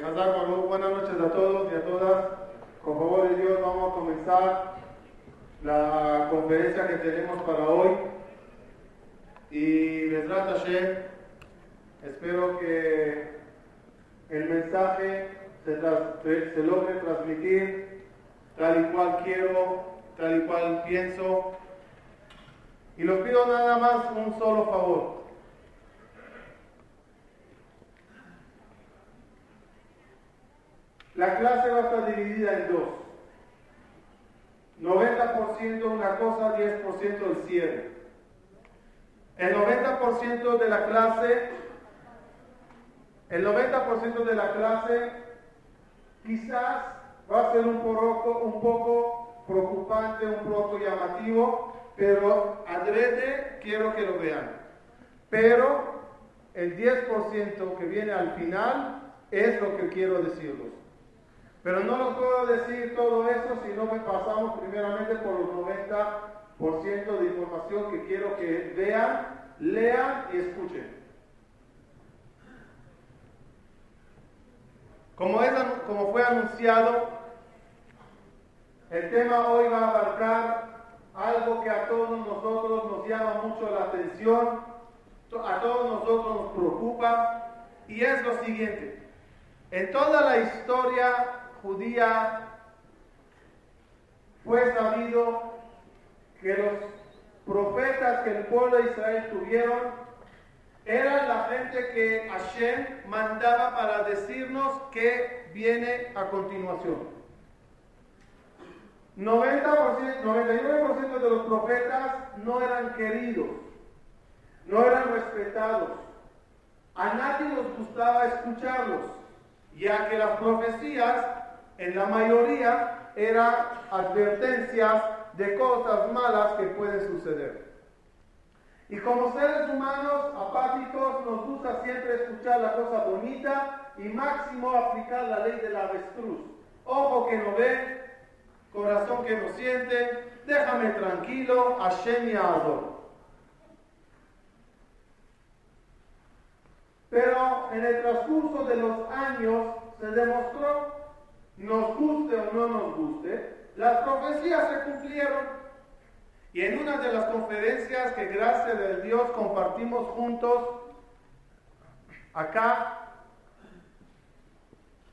buenas noches a todos y a todas. Con favor de Dios vamos a comenzar la conferencia que tenemos para hoy. Y Besrat Hashem, espero que el mensaje se, se logre transmitir tal y cual quiero, tal y cual pienso. Y los pido nada más un solo favor. La clase va a estar dividida en dos. 90% una cosa, 10% el cierre. El 90% de la clase, el 90% de la clase quizás va a ser un poco, un poco preocupante, un poco llamativo, pero adrede quiero que lo vean. Pero el 10% que viene al final es lo que quiero decirles. Pero no lo puedo decir todo eso si no me pasamos primeramente por los 90% de información que quiero que vean, lean y escuchen. Como, como fue anunciado, el tema hoy va a abarcar algo que a todos nosotros nos llama mucho la atención, a todos nosotros nos preocupa, y es lo siguiente. En toda la historia judía fue sabido que los profetas que el pueblo de Israel tuvieron eran la gente que Hashem mandaba para decirnos que viene a continuación. 90%, 99% de los profetas no eran queridos, no eran respetados. A nadie nos gustaba escucharlos, ya que las profecías en la mayoría eran advertencias de cosas malas que pueden suceder. Y como seres humanos apáticos nos gusta siempre escuchar la cosa bonita y máximo aplicar la ley del avestruz. Ojo que no ve, corazón que no siente, déjame tranquilo, Hashem. Pero en el transcurso de los años se demostró nos guste o no nos guste, las profecías se cumplieron. Y en una de las conferencias que gracias a Dios compartimos juntos, acá,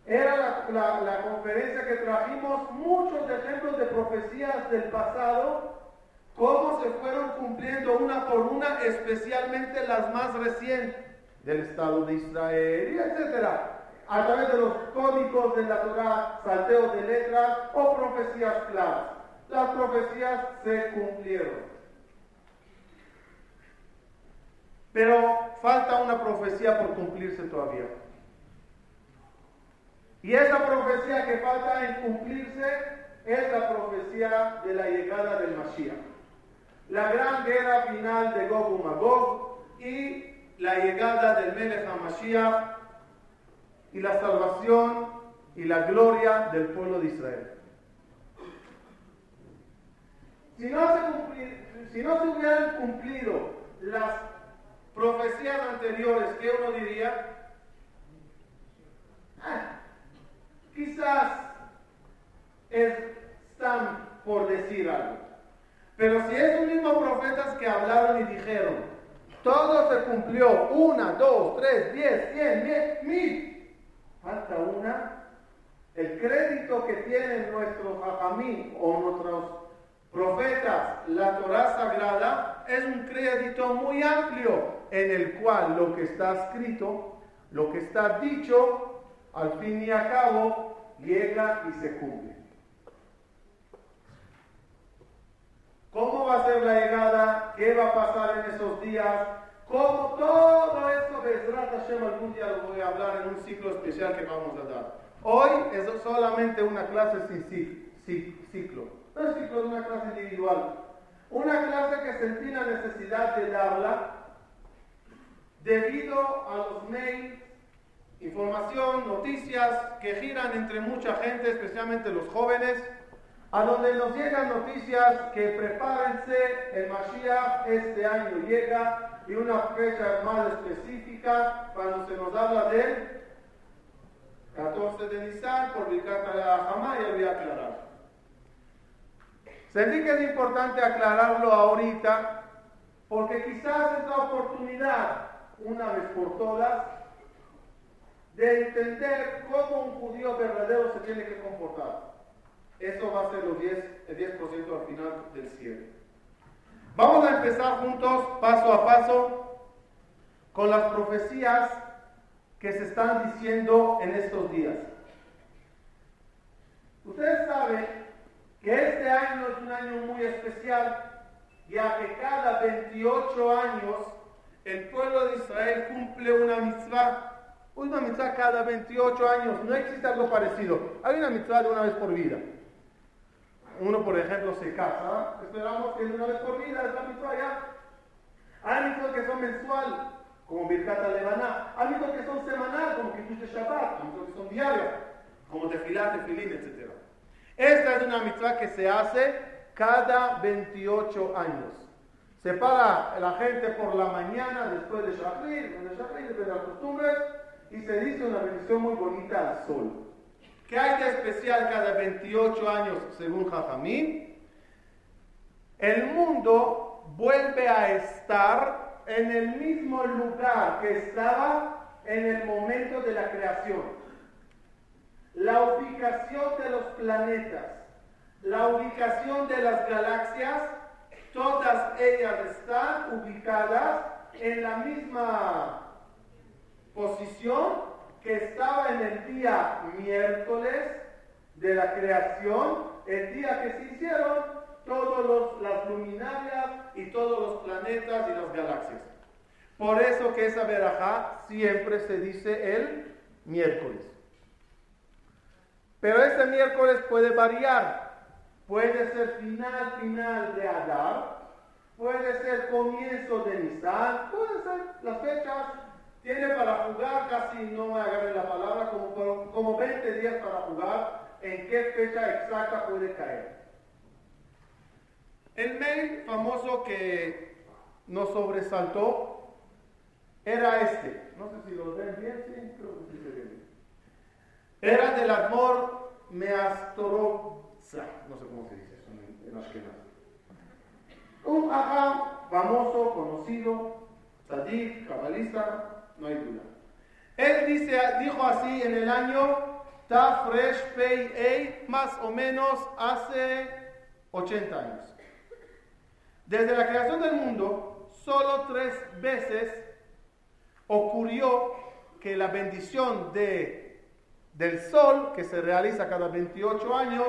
era la, conferencia que trajimos muchos ejemplos de profecías del pasado, cómo se fueron cumpliendo una por una, especialmente las más recientes del Estado de Israel, etcétera a través de los códigos de la Torah, salteos de letras o profecías claras. Las profecías se cumplieron. Pero falta una profecía por cumplirse todavía. Y esa profecía que falta en cumplirse es la profecía de la llegada del Mashiach. La gran guerra final de Gog y Magog y la llegada del Melech HaMashiach y la salvación y la gloria del pueblo de Israel. Si no se, si no se hubieran cumplido las profecías anteriores, ¿qué uno diría? Ah, quizás están por decir algo. Pero si es un mismo profetas que hablaron y dijeron, todo se cumplió, una, dos, tres, diez, cien, diez, mil, falta una. El crédito que tienen nuestros hajamí o nuestros profetas, la Torah Sagrada, es un crédito muy amplio en el cual lo que está escrito, lo que está dicho, al fin y al cabo, llega y se cumple. ¿Cómo va a ser la llegada? ¿Qué va a pasar en esos días? Como todo esto, Bezrat Hashem, algún día lo voy a hablar en un ciclo especial que vamos a dar. Hoy es solamente una clase sin ciclo. No es ciclo, es una clase individual. Una clase que sentí la necesidad de darla debido a los mails, información, noticias que giran entre mucha gente, especialmente los jóvenes, a donde nos llegan noticias que prepárense, el Mashiach este año llega, y una fecha más específica cuando se nos habla del 14 14 de Nisan por Birkat Hamá y había aclarado. Sentí que es importante aclararlo ahorita porque quizás es la oportunidad, una vez por todas, de entender cómo un judío verdadero se tiene que comportar. Eso va a ser los 10, el 10% al final del cielo. Vamos a empezar juntos, paso a paso, con las profecías que se están diciendo en estos días. Ustedes saben que este año es un año muy especial, ya que cada 28 años el pueblo de Israel cumple una mitzvah. Una mitzvah cada 28 años, no existe algo parecido. Hay una mitzvah de una vez por vida. Uno, por ejemplo, se casa, esperamos que una vez por vida es la mitzvah ya. Hay mitzvahs que son mensual, como Birkat Levaná. Hay mitzvahs que son semanal, como Kiddush de Shabbat. Hay mitzvahs que son diarias, como Tefilat, Tefilín, etc. Esta es una mitzvah que se hace cada 28 años. Se para la gente por la mañana después de Shachrit, de Shachrit, después de las costumbres, y se dice una bendición muy bonita al sol. ¿Qué hay de especial cada 28 años según Jajamín? El mundo vuelve a estar en el mismo lugar que estaba en el momento de la creación la ubicación de los planetas, la ubicación de las galaxias, todas ellas están ubicadas en la misma posición que estaba en el día miércoles de la creación, el día que se hicieron todas las luminarias y todos los planetas y las galaxias. Por eso que esa verajá siempre se dice el miércoles. Pero este miércoles puede variar. Puede ser final, final de Adar. Puede ser comienzo de Nisan. Puede ser las fechas. Tiene para jugar, casi no me agarre la palabra, como, como 20 días para jugar en qué fecha exacta puede caer. El mail famoso que nos sobresaltó era este. No sé si lo ven bien, sí, creo que sí se ve. Era del amor meastoroza, no sé cómo se dice eso en, Ashkenaz. Un ajá famoso, conocido, tzadik, cabalista, no hay duda. Él dice, dijo así en el año Tafresh Pei Ei, más o menos hace 80 años. Desde la creación del mundo, solo tres veces ocurrió que la bendición de del sol, que se realiza cada 28 años,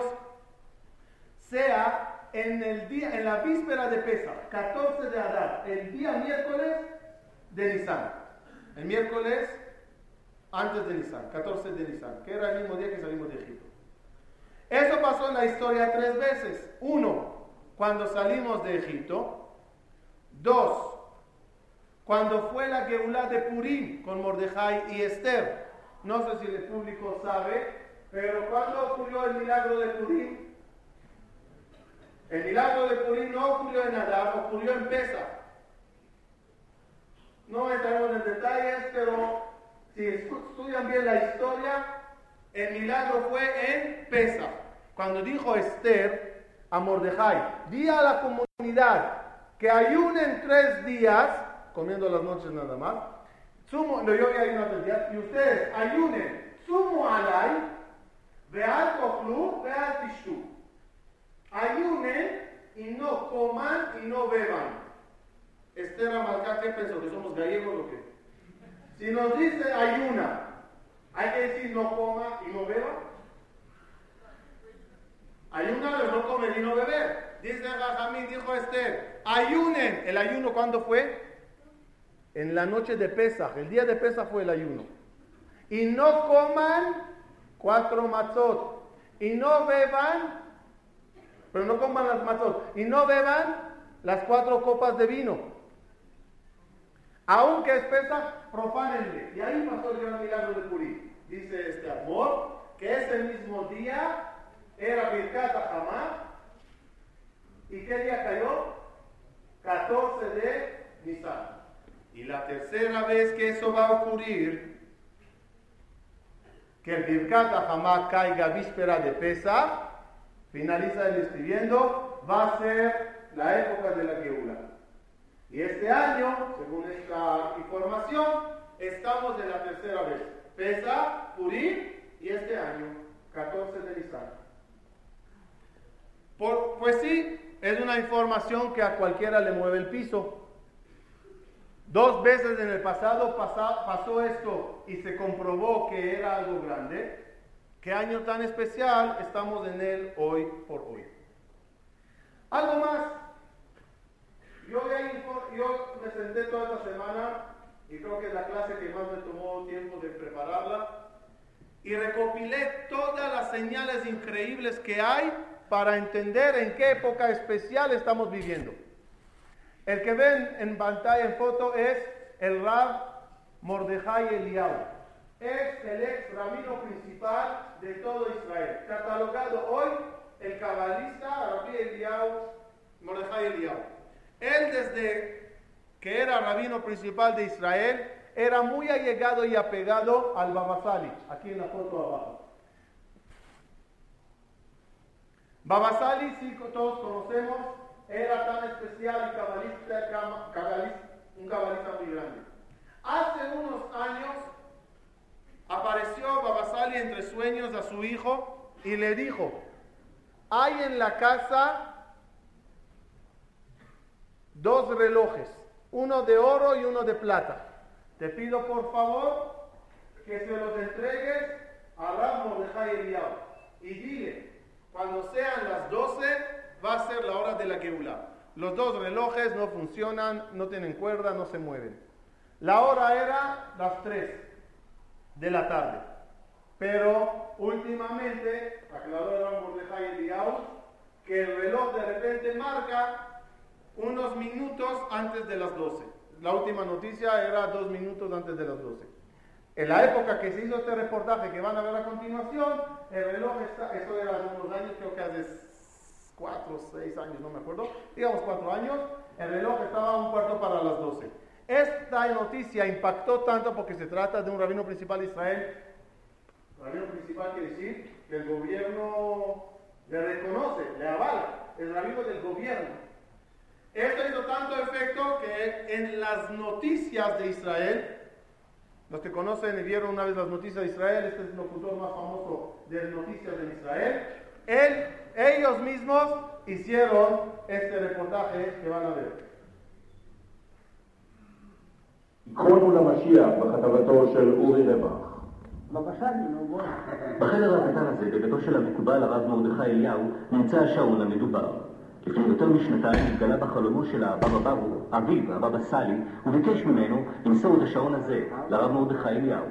sea en, el día, en la víspera de Pesa, 14 de Adar, el día miércoles de Nisan. El miércoles antes de Nisan, 14 de Nisan, que era el mismo día que salimos de Egipto. Eso pasó en la historia tres veces. Uno, cuando salimos de Egipto. Dos, cuando fue la Geulah de Purim con Mordejai y Esther. No sé si el público sabe, pero ¿cuándo ocurrió el milagro de Purim? El milagro de Purim no ocurrió en Adán, ocurrió en Pesa. No entraremos en detalles, pero si estudian bien la historia, el milagro fue en Pesa. Cuando dijo Esther a Mordejai, di a la comunidad que ayunen tres días, comiendo las noches nada más, no, yo a ayunar y ustedes ayunen, sumo alay, vean cochlu, vean tishtu. Ayunen y no coman y no beban. Esther Amalcá, ¿qué pensó? ¿Que somos gallegos o qué? Si nos dice ayuna, hay que decir no coma y no beba. Ayuna pero no comer y no beber. Dice Jajamín, dijo Esther, ayunen. ¿El ayuno cuándo fue? en la noche de Pesaj, el día de Pesaj fue el ayuno. Y no coman cuatro matzot. Y no beban, pero no coman las matzot. Y no beban las cuatro copas de vino. Aunque es Pesaj, profánenle. Y ahí pasó el gran milagro de Purí. Dice este amor, que ese mismo día era Birkat Hamá. ¿Y qué día cayó? 14 de Nisan. Y la tercera vez que eso va a ocurrir que el Birkat Hamá caiga víspera de Pesa, finaliza el escribiendo, va a ser la época de la Geula. Y este año, según esta información, estamos en la tercera vez. Pesa, Purim y este año, 14 de Nisan. pues sí, es una información que a cualquiera le mueve el piso. Dos veces en el pasado pasó esto y se comprobó que era algo grande. ¿Qué año tan especial estamos en él hoy por hoy? Algo más. Yo, yo me senté toda esta semana y creo que es la clase que más me tomó tiempo de prepararla y recopilé todas las señales increíbles que hay para entender en qué época especial estamos viviendo. El que ven en pantalla en foto es el Rab Mordejai Eliyahu. Es el ex rabino principal de todo Israel. Catalogado hoy el cabalista Rabbi Eliyahu, Mordejai Eliyahu. Él desde que era rabino principal de Israel, era muy allegado y apegado al Babasali, aquí en la foto abajo. Babasali, sí, todos conocemos, era tan especial y cabalista, un cabalista muy grande. Hace unos años apareció Babasali entre sueños a su hijo y le dijo, hay en la casa dos relojes, uno de oro y uno de plata. Te pido por favor que se los entregues a Ramos de Eliyahu y dile, cuando sean las 12 va a ser la hora de la Geula. Los dos relojes no funcionan, no tienen cuerda, no se mueven. La hora era las 3 de la tarde. Pero últimamente, aclaró el Ramos de Eliyahu, que el reloj de repente marca unos minutos antes de las 12 la última noticia era dos minutos antes de las 12. En la época que se hizo este reportaje que van a ver a continuación, el reloj está, eso era hace unos años, creo que hace cuatro, seis años, no me acuerdo, digamos cuatro años, el reloj estaba un cuarto para las 12. Esta noticia impactó tanto porque se trata de un rabino principal de Israel. Rabino principal quiere decir que el gobierno le reconoce, le avala, el rabino del gobierno. Esto hizo tanto efecto que en las noticias de Israel, los que conocen y vieron una vez las noticias de Israel, este es el locutor más famoso de noticias de Israel, él, ellos mismos hicieron este reportaje que van a ver. עקרון למשיח בכתבתו של אורי רווח. בחדר הקטן הזה, בביתו של המקובל הרב מרדכי אליהו, נמצא השעון המדובר. לפני יותר משנתיים התגלה בחלומו של הבבא ברו, אביו, הבבא סאלי, וביקש ממנו למסור את השעון הזה לרב מרדכי אליהו.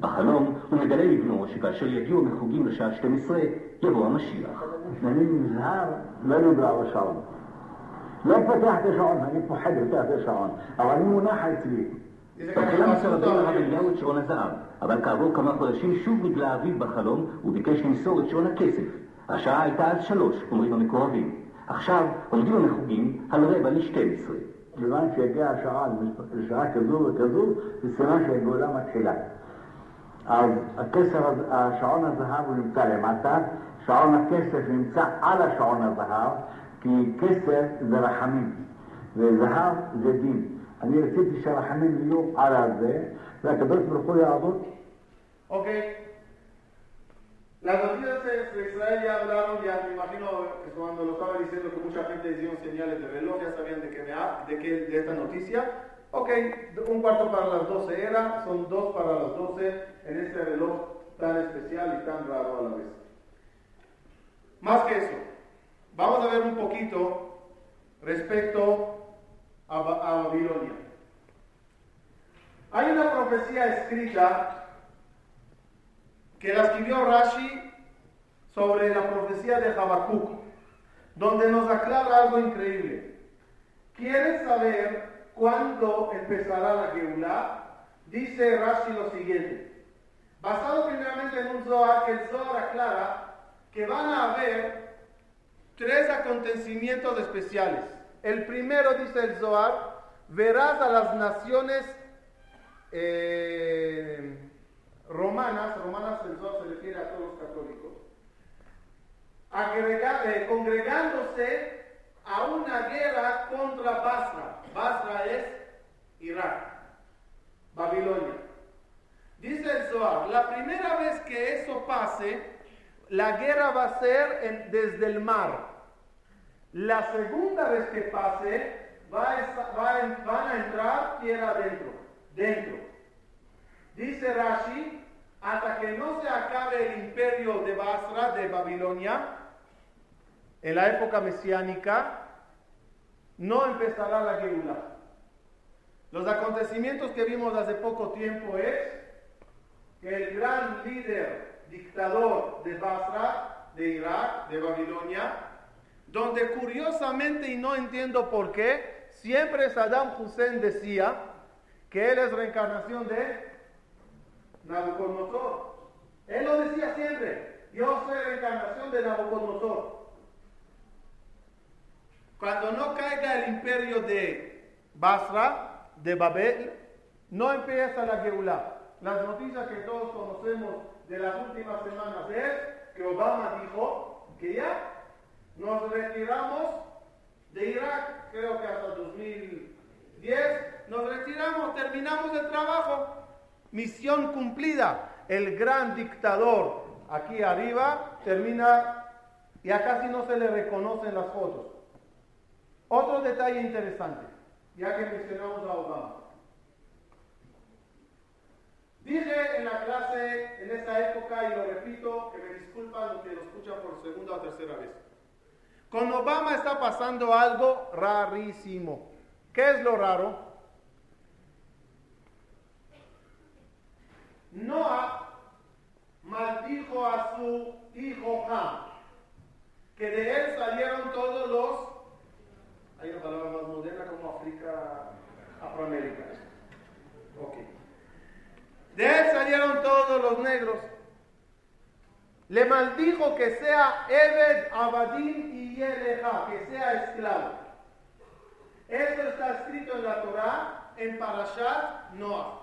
בחלום הוא מגלה לבנו שכאשר יגיעו המחוגים לשעה 12, יבוא המשיח. אני נזהר לא לגרוע בשעון. לא פותח את השעון, אני פוחד לפתח את השעון, אבל אני מונח אצלי. בתחילה מסר רבי הרב אליהו את שעון הזהב, אבל כעבור כמה חודשים שוב נגלה אביו בחלום וביקש למסור את שעון הכסף. השעה הייתה אז שלוש, אומרים המקורבים. עכשיו עומדים המחוגים על רבע ל-12. בזמן שהגיעה השעה לשעה כזו וכזו, זה סימן שהגאולה מתחילה. אז הכסף, השעון הזהב הוא נמצא למטה, שעון הכסף נמצא על השעון הזהב, כי כסף זה רחמים, וזהב זה דין. אני רציתי שהרחמים יהיו על הזה, והקדוש ברוך הוא יעבוד. אוקיי. Las noticias de Israel ya hablaron, ya me imagino que cuando lo estaba diciendo que mucha gente dio señales de reloj, ya sabían de qué, de qué de esta noticia. Ok, un cuarto para las 12 era, son dos para las 12 en este reloj tan especial y tan raro a la vez. Más que eso, vamos a ver un poquito respecto a Babilonia. Hay una profecía escrita que la escribió Rashi sobre la profecía de Habacuc, donde nos aclara algo increíble. ¿Quieres saber cuándo empezará la Geulah? Dice Rashi lo siguiente. Basado primeramente en un Zohar, que el Zohar aclara que van a haber tres acontecimientos especiales. El primero, dice el Zohar, verás a las naciones eh, romanas, romanas el se refiere a todos los católicos, eh, congregándose a una guerra contra Basra. Basra es Irak, Babilonia. Dice el Zohar, la primera vez que eso pase, la guerra va a ser desde el mar. La segunda vez que pase, va van a entrar tierra adentro, dentro. Dice Rashi, hasta que no se acabe el imperio de Basra, de Babilonia, en la época mesiánica, no empezará la Geula. Los acontecimientos que vimos hace poco tiempo es que el gran líder, dictador de Basra, de Irak, de Babilonia, donde curiosamente, y no entiendo por qué, siempre Saddam Hussein decía que él es reencarnación de Nabucodonosor. Él lo decía siempre, yo soy reencarnación de Nabucodonosor. Cuando no caiga el imperio de Basra, de Babel, no empieza la Geulah. Las noticias que todos conocemos de las últimas semanas es que Obama dijo que ya nos retiramos de Irak, creo que hasta 2010, nos retiramos, terminamos el trabajo. Misión cumplida. El gran dictador aquí arriba termina, ya casi no se le reconocen las fotos. Otro detalle interesante, ya que mencionamos a Obama. Dije en la clase, en esa época, y lo repito, que me disculpan los que lo escuchan por segunda o tercera vez. Con Obama está pasando algo rarísimo. ¿Qué es lo raro? Noah maldijo a su hijo Ham, que de él salieron todos los, hay una palabra más moderna como África, Afroamérica. Ok. De él salieron todos los negros le maldijo que sea Ebed, Abadim y Yeleja, que sea esclavo. Esto está escrito en la Torah, en Parashat Noah.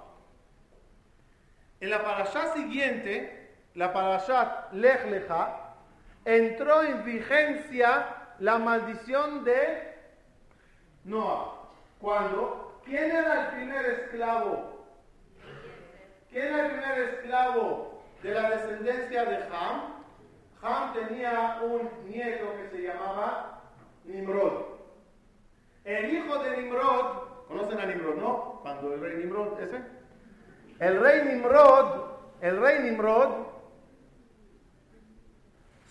En la Parashat siguiente, la Parashat Lech Lecha, entró en vigencia la maldición de Noah. Cuando, ¿quién era el primer esclavo? ¿Quién era el primer esclavo de la descendencia de Ham, Ham tenía un nieto que se llamaba Nimrod. El hijo de Nimrod, ¿conocen a Nimrod, no? Cuando el rey Nimrod, ese. El rey Nimrod, el rey Nimrod,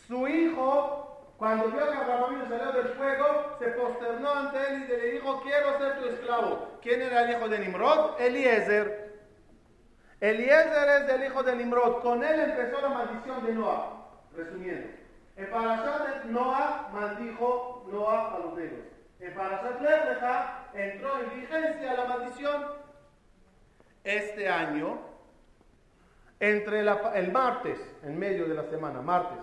su hijo, cuando vio que Abraham salió del fuego, se posternó ante él y le dijo, quiero ser tu esclavo. ¿Quién era el hijo de Nimrod? Eliezer. Eliezer es del hijo de Nimrod. Con él empezó la maldición de Noah. Resumiendo. En Parashat Noah maldijo Noah a los negros. En Parashat Lecha entró en vigencia la maldición este año, entre el martes, en medio de la semana, martes,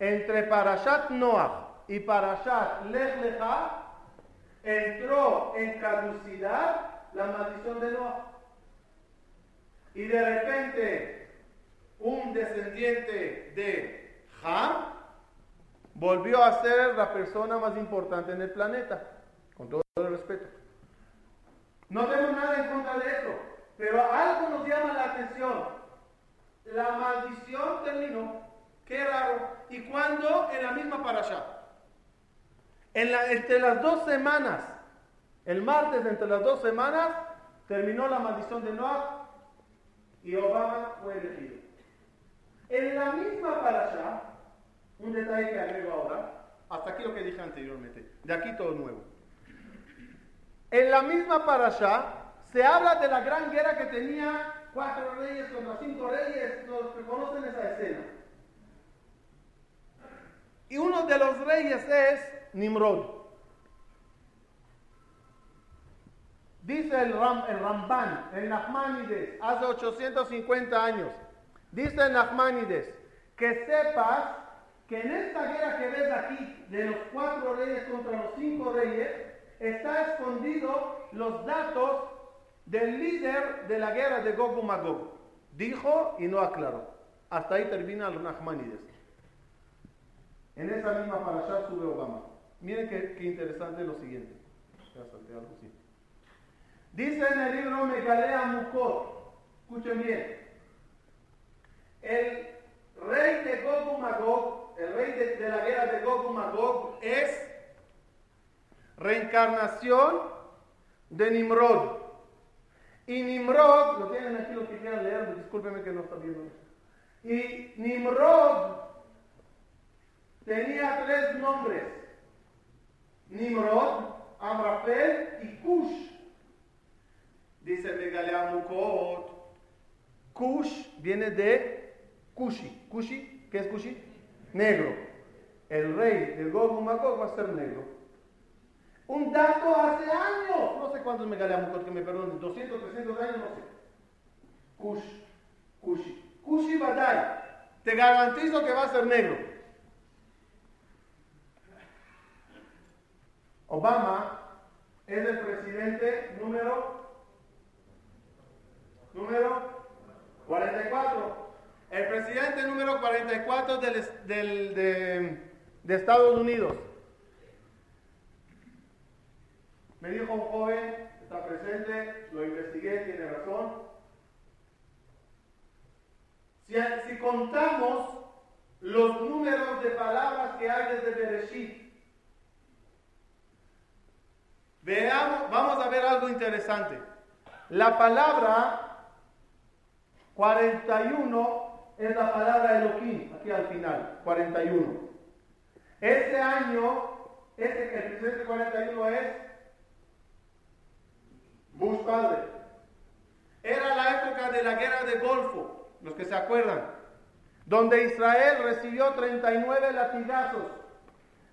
entre Parashat Noah y Parashat Lech Lecha, entró en caducidad la maldición de Noah. Y de repente un descendiente de Ham volvió a ser la persona más importante en el planeta, con todo el respeto. No tengo nada en contra de eso, pero algo nos llama la atención. La maldición terminó. Qué raro. ¿Y cuándo? En la misma parasha. En entre las dos semanas, el martes entre las dos semanas, terminó la maldición de Noah y Obama fue elegido. En la misma parasha, un detalle que agrego ahora, hasta aquí lo que dije anteriormente, de aquí todo nuevo. En la misma parasha se habla de la gran guerra que tenía cuatro reyes contra cinco reyes, los que conocen esa escena. Y uno de los reyes es Nimrod. Dice el, Ram, el Ramban, el Nachmanides, hace 850 años, dice el Nachmanides, que sepas que en esta guerra que ves aquí, de los cuatro reyes contra los cinco reyes, está escondido los datos del líder de la guerra de Gog Magog. Dijo y no aclaró. Hasta ahí termina el Nachmanides. En esa misma parasha sube Obama. Miren qué, qué interesante lo siguiente. Dice en el libro Megalea Mukot, escuchen bien, el rey de Gog Magog, el rey de, la guerra de Gog Magog es reencarnación de Nimrod. Y Nimrod, lo tienen aquí los que quieran leer, discúlpenme que no está viendo. Y Nimrod tenía tres nombres. Nimrod, Amrafel y Kush. Dice Megalea Kush viene de Kushi. Kushi, ¿qué es Kushi? Negro. El rey de Gog Magog va a ser negro. Un dato hace cuántos Megalea que me perdonen, 200, 300 años, no sé. Kush, Kushi. Kushi Badai. Te garantizo que va a ser negro. Obama es el presidente número número 44. El presidente número 44 del, del, de, de Estados Unidos. Me dijo un joven, está presente, lo investigué, tiene razón. Si, si contamos los números de palabras que hay desde Bereshit, Veamos, vamos a ver algo interesante. La palabra 41 es la palabra Elohim, aquí al final, 41. Este año, este, el presidente 41 es Bush. Era la época de la guerra de Golfo, los que se acuerdan, donde Israel recibió 39 latigazos,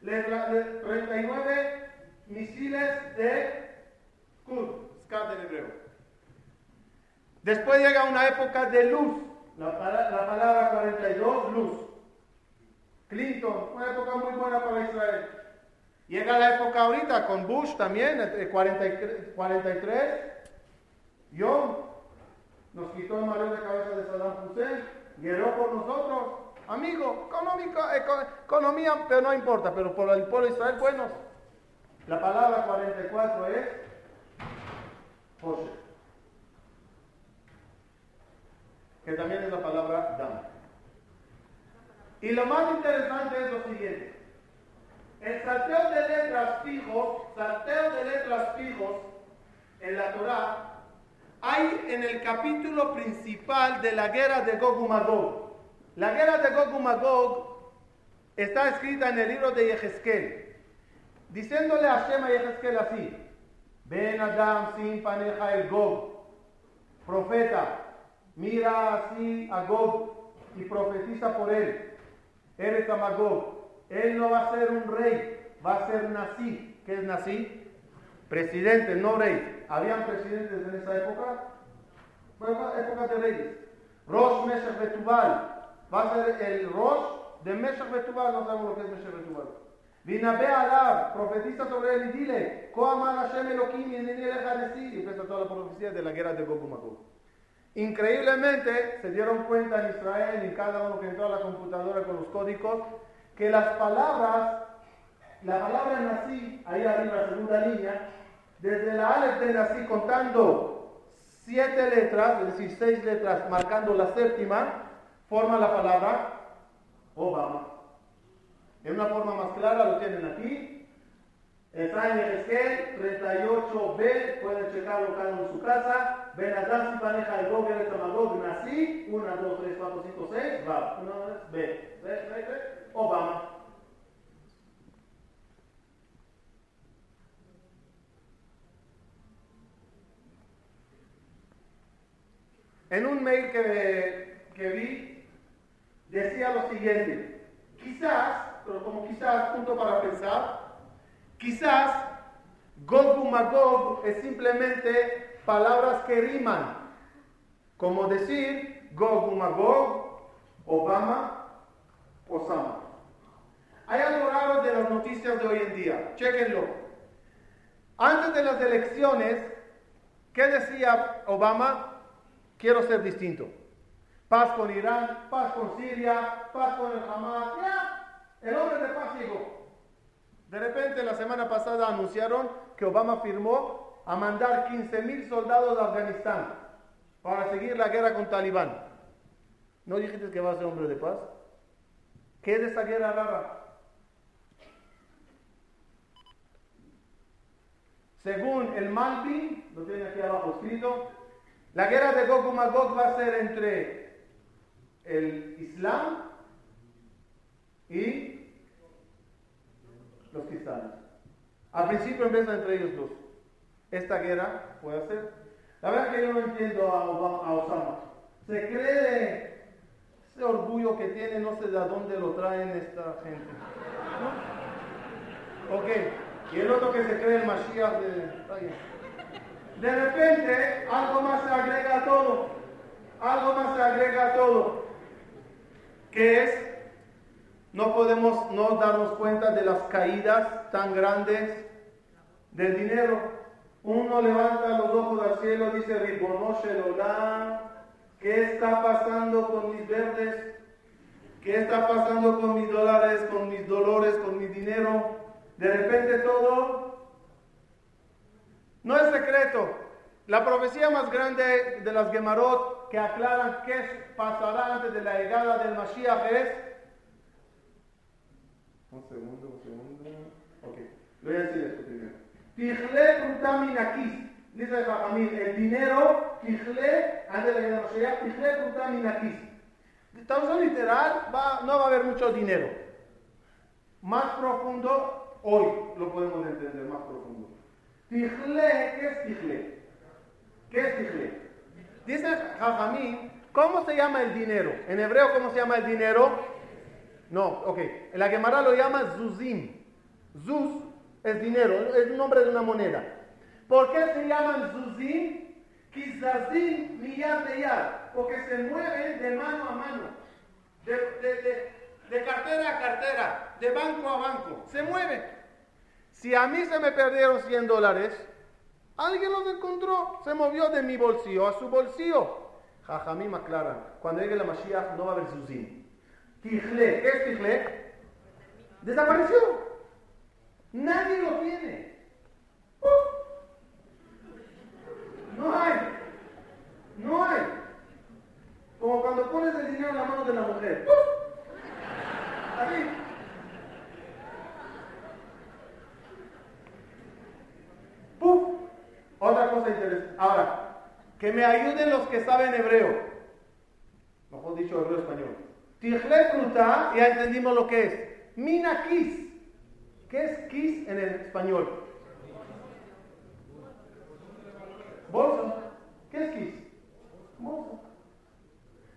39 misiles de Scad en hebreo. Después llega una época de luz, la, palabra 42, luz. Clinton, una época muy buena para Israel. Llega la época ahorita con Bush también, 43, 43. Yo nos quitó el mareo de cabeza de Saddam Hussein, guerró por nosotros. Amigo, económico, economía, pero no importa, pero por el pueblo de Israel, buenos. La palabra 44 es José, que también es la palabra Dam. Y lo más interesante es lo siguiente. El salteo de letras fijos, salteo de letras fijos en la Torah, hay en el capítulo principal de la guerra de Gog y Magog. La guerra de Gog y Magog está escrita en el libro de Yehezkel diciéndole a Shema y Ezequiel así, ven Adam sin paneja el Gog, profeta, mira así a Gog y profetiza por él, eres Amagog, él no va a ser un rey, va a ser nací, ¿qué es nací? Presidente, no rey. ¿Habían presidentes en esa época? Bueno, época de reyes. Rosh Meshach Betubal, va a ser el Rosh de Meshach Betubal, no sabemos lo que es Meshach Betubal. Vinabe Alab, profetiza sobre él y dile, Koaman Hashem Elohim y y empieza toda la profecía de la guerra de Gog Increíblemente se dieron cuenta en Israel y cada uno que entró a la computadora con los códigos que las palabras, la palabra nací, ahí arriba, segunda línea, desde la Aleph de nací contando siete letras, es decir, seis letras marcando la séptima, forma la palabra Obama. En una forma más clara lo tienen aquí. Está en Ezequiel 38b, pueden checarlo cada uno en su casa. Ven a y paneja el Gog, el Tamagog, nací. 1, 2, 3, 4, 5, 6, va. 1, 2, B. B, B, B. Obama. En un mail que, que vi, decía lo siguiente. Quizás pero como quizás, punto para pensar, quizás Gog Magog es simplemente palabras que riman, como decir Gog Magog, Obama, Osama. Hay algo raro de las noticias de hoy en día, chequenlo. Antes de las elecciones, ¿qué decía Obama? Quiero ser distinto. Paz con Irán, paz con Siria, paz con el Hamas. Ya, el hombre de paz llegó. De repente la semana pasada anunciaron que Obama firmó a mandar 15.000 soldados a Afganistán para seguir la guerra con Talibán. ¿No dijiste que va a ser hombre de paz? ¿Qué es esa guerra rara? Según el Malvin, lo tienen aquí abajo escrito, la guerra de Gog y va a ser entre el Islam y los cristianos. Al principio empieza entre ellos dos. Esta guerra puede ser. La verdad que yo no entiendo a, Osama. Se cree ese orgullo que tiene, no sé de dónde lo traen esta gente. Ok. Y el otro que se cree el Mashiach de... De repente, algo más se agrega a todo. Algo más se agrega a todo. Que es, no podemos no darnos cuenta de las caídas tan grandes del dinero. Uno levanta los ojos al cielo, dice, Ribonoshe ¿qué está pasando con mis verdes? ¿Qué está pasando con mis dólares, con mis dolores, con mi dinero? De repente todo no es secreto. La profecía más grande de las Gemarot que aclaran qué pasará antes de la llegada del Mashiach es. Un segundo, un segundo. Ok, voy a decir esto primero. Tijle Prutaminakis. Dice el el dinero, Tijle, antes de la llegada del Mashiach, Tijle Prutaminakis. Estamos literal, va, no va a haber mucho dinero. Más profundo, Hoy lo podemos entender más profundo. Tijle, ¿qué es tijle? ¿Qué es tijle? Dice Jajamín, ¿cómo se llama el dinero? En hebreo, ¿cómo se llama el dinero? No, ok. En la Gemara lo llama zuzim. Zuz es dinero, es un nombre de una moneda. ¿Por qué se llaman zuzim? Kizazim miyad de yad. Porque se mueven de mano a mano. De cartera a cartera, de banco a banco. Se mueve. Si a mí se me perdieron 100 dólares, alguien los encontró, se movió de mi bolsillo a su bolsillo. Jajamim aclara, cuando llegue la Mashiach no va a haber zuzim. Tijle, ¿qué es Tijle? Desapareció. Nadie lo tiene. No hay. No hay. Como cuando pones el dinero en la mano de la mujer. ¡Puf! Otra cosa interesante. Ahora, que me ayuden los que saben hebreo. Mejor dicho, hebreo español. Tijle fruta, ya entendimos lo que es. Mina kis. ¿Qué es kis en el español? Bolsa. ¿Qué es kis? Bolsa.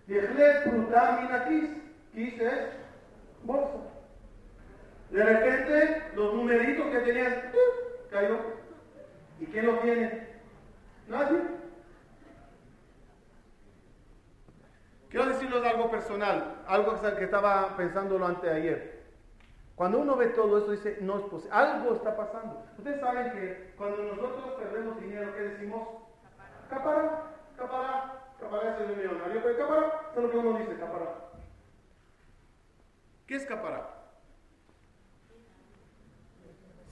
Tijle fruta, mina kis. Kis es bolsa. De repente, los numeritos que tenían, ¡uh! cayó. ¿Y quién lo tiene? Nadie. Quiero decirles algo personal, algo que estaba pensándolo anteayer. Cuando uno ve todo eso, dice, no es posible, algo está pasando. Ustedes saben que cuando nosotros perdemos dinero, ¿qué decimos? Capará, capará, capará es millonario, pero capará, es lo que uno dice, capará. ¿Qué es capará?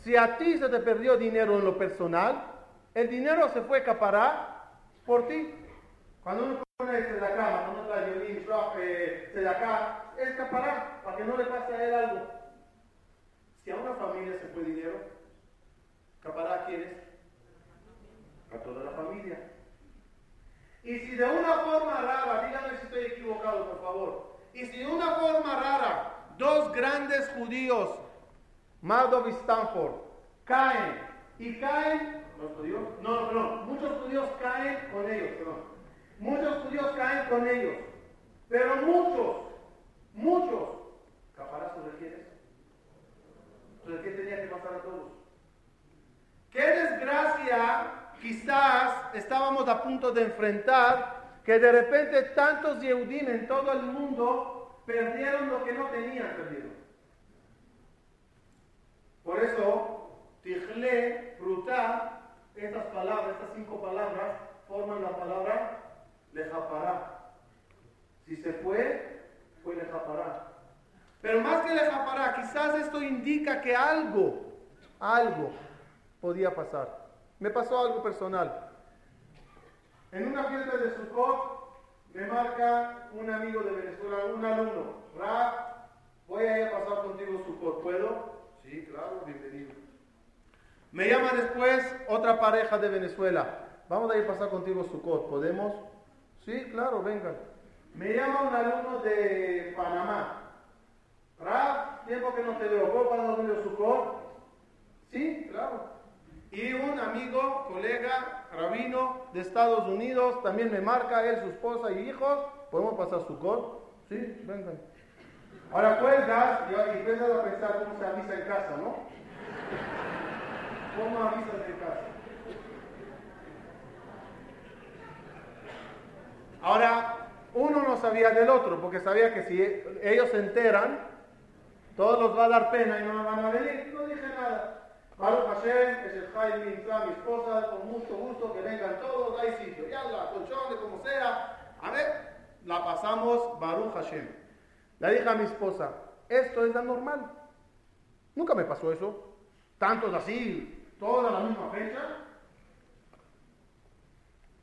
Si a ti se te perdió dinero en lo personal, el dinero se fue capará por ti. Cuando uno pone de la cama, cuando uno trae violín, eh, de acá, es capará, para que no le pase a él algo. Si a una familia se fue dinero, capará a quién es? A toda la familia. Y si de una forma rara, díganme si estoy equivocado, por favor. Y si de una forma rara dos grandes judíos, Mardov y Stanford, caen. Y caen, ¿los judíos? No, no, muchos judíos caen con ellos, perdón. Muchos judíos caen con ellos. Pero muchos, muchos, ¿caparás sobre quiénes? ¿Sobre qué tenía que pasar a todos? Qué desgracia quizás estábamos a punto de enfrentar que de repente tantos Yehudim en todo el mundo perdieron lo que no tenían perdido. Por eso, tijle, fruta, estas palabras, estas cinco palabras, forman la palabra lejapará. Si se fue, fue lejapará. Pero más que lejapará, quizás esto indica que algo, algo podía pasar. Me pasó algo personal. En una fiesta de Sukkot me marca un amigo de Venezuela, un alumno, Ra, voy a pasar contigo Sukkot, ¿puedo? Sí, claro, bienvenido. Me llama después otra pareja de Venezuela, vamos a ir a pasar contigo Sukkot, ¿podemos? Sí, claro, vengan. Me llama un alumno de Panamá. Ra, tiempo que no te veo, ¿puedo pasar contigo Sukkot? Sí, claro. Y un amigo, colega, rabino de Estados Unidos, también me marca, él, su esposa y hijos, ¿podemos pasar su cor? Sí, vengan. Ahora cuelgas y empiezas a pensar cómo se avisa en casa, ¿no? ¿Cómo avisas en casa? Ahora, uno no sabía del otro, porque sabía que si ellos se enteran, todos los va a dar pena y no van a venir. No dije nada. Baruch Hashem, es el Jaime, mi esposa, con mucho gusto que vengan todos, hay sitio, ya la colchones, como sea. A ver, la pasamos Baruch Hashem. Le dije a mi esposa, esto es la normal. Nunca me pasó eso. Tantos así, todos a la misma fecha.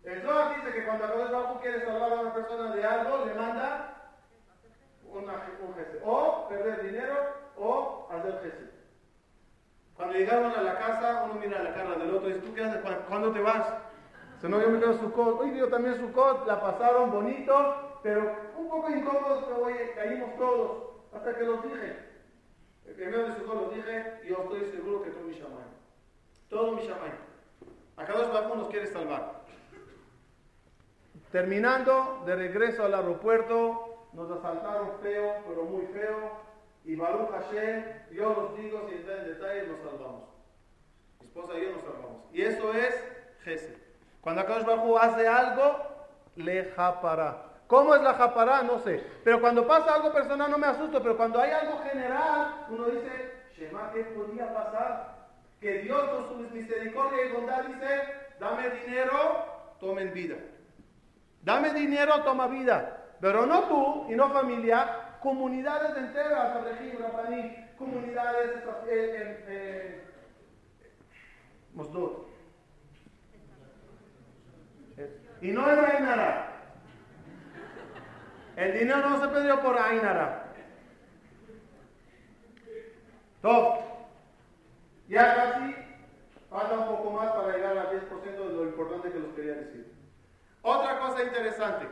El Zohar dice que cuando Akadosh Baruch quiere salvar a una persona de algo, le manda una, un jefe. O perder dinero o hacer jefe. Cuando llegaron a la casa, uno mira la cara del otro y dice, ¿tú qué haces? ¿Cuándo te vas? Se no, yo me su cot. Hoy yo también su cot, la pasaron bonito, pero un poco incómodos, pero oye, caímos todos. Hasta que los dije. El primero de su cot los dije, y yo estoy seguro que todo mi shamay. Todo mi shamay. Acá dos bajos nos quiere salvar. Terminando, de regreso al aeropuerto, nos asaltaron feo, pero muy feo y Baruch Hashem, yo los digo, si está en detalle, nos salvamos. Mi esposa y yo nos salvamos. Y eso es Gesed. Cuando Akadosh Baruch hace algo, le japará. ¿Cómo es la japará? No sé. Pero cuando pasa algo personal no me asusto. Pero cuando hay algo general, uno dice, Shema, ¿qué podía pasar? Que Dios con su misericordia y bondad dice, dame dinero, tomen vida. Dame dinero, toma vida. Pero no tú y no familia, comunidades enteras, Rabaní, comunidades eh, eh, Mosdot. Y no era Ainara. El dinero no se pidió por Ainara. Top. Ya casi falta un poco más para llegar al 10% de lo importante que los quería decir. Otra cosa interesante.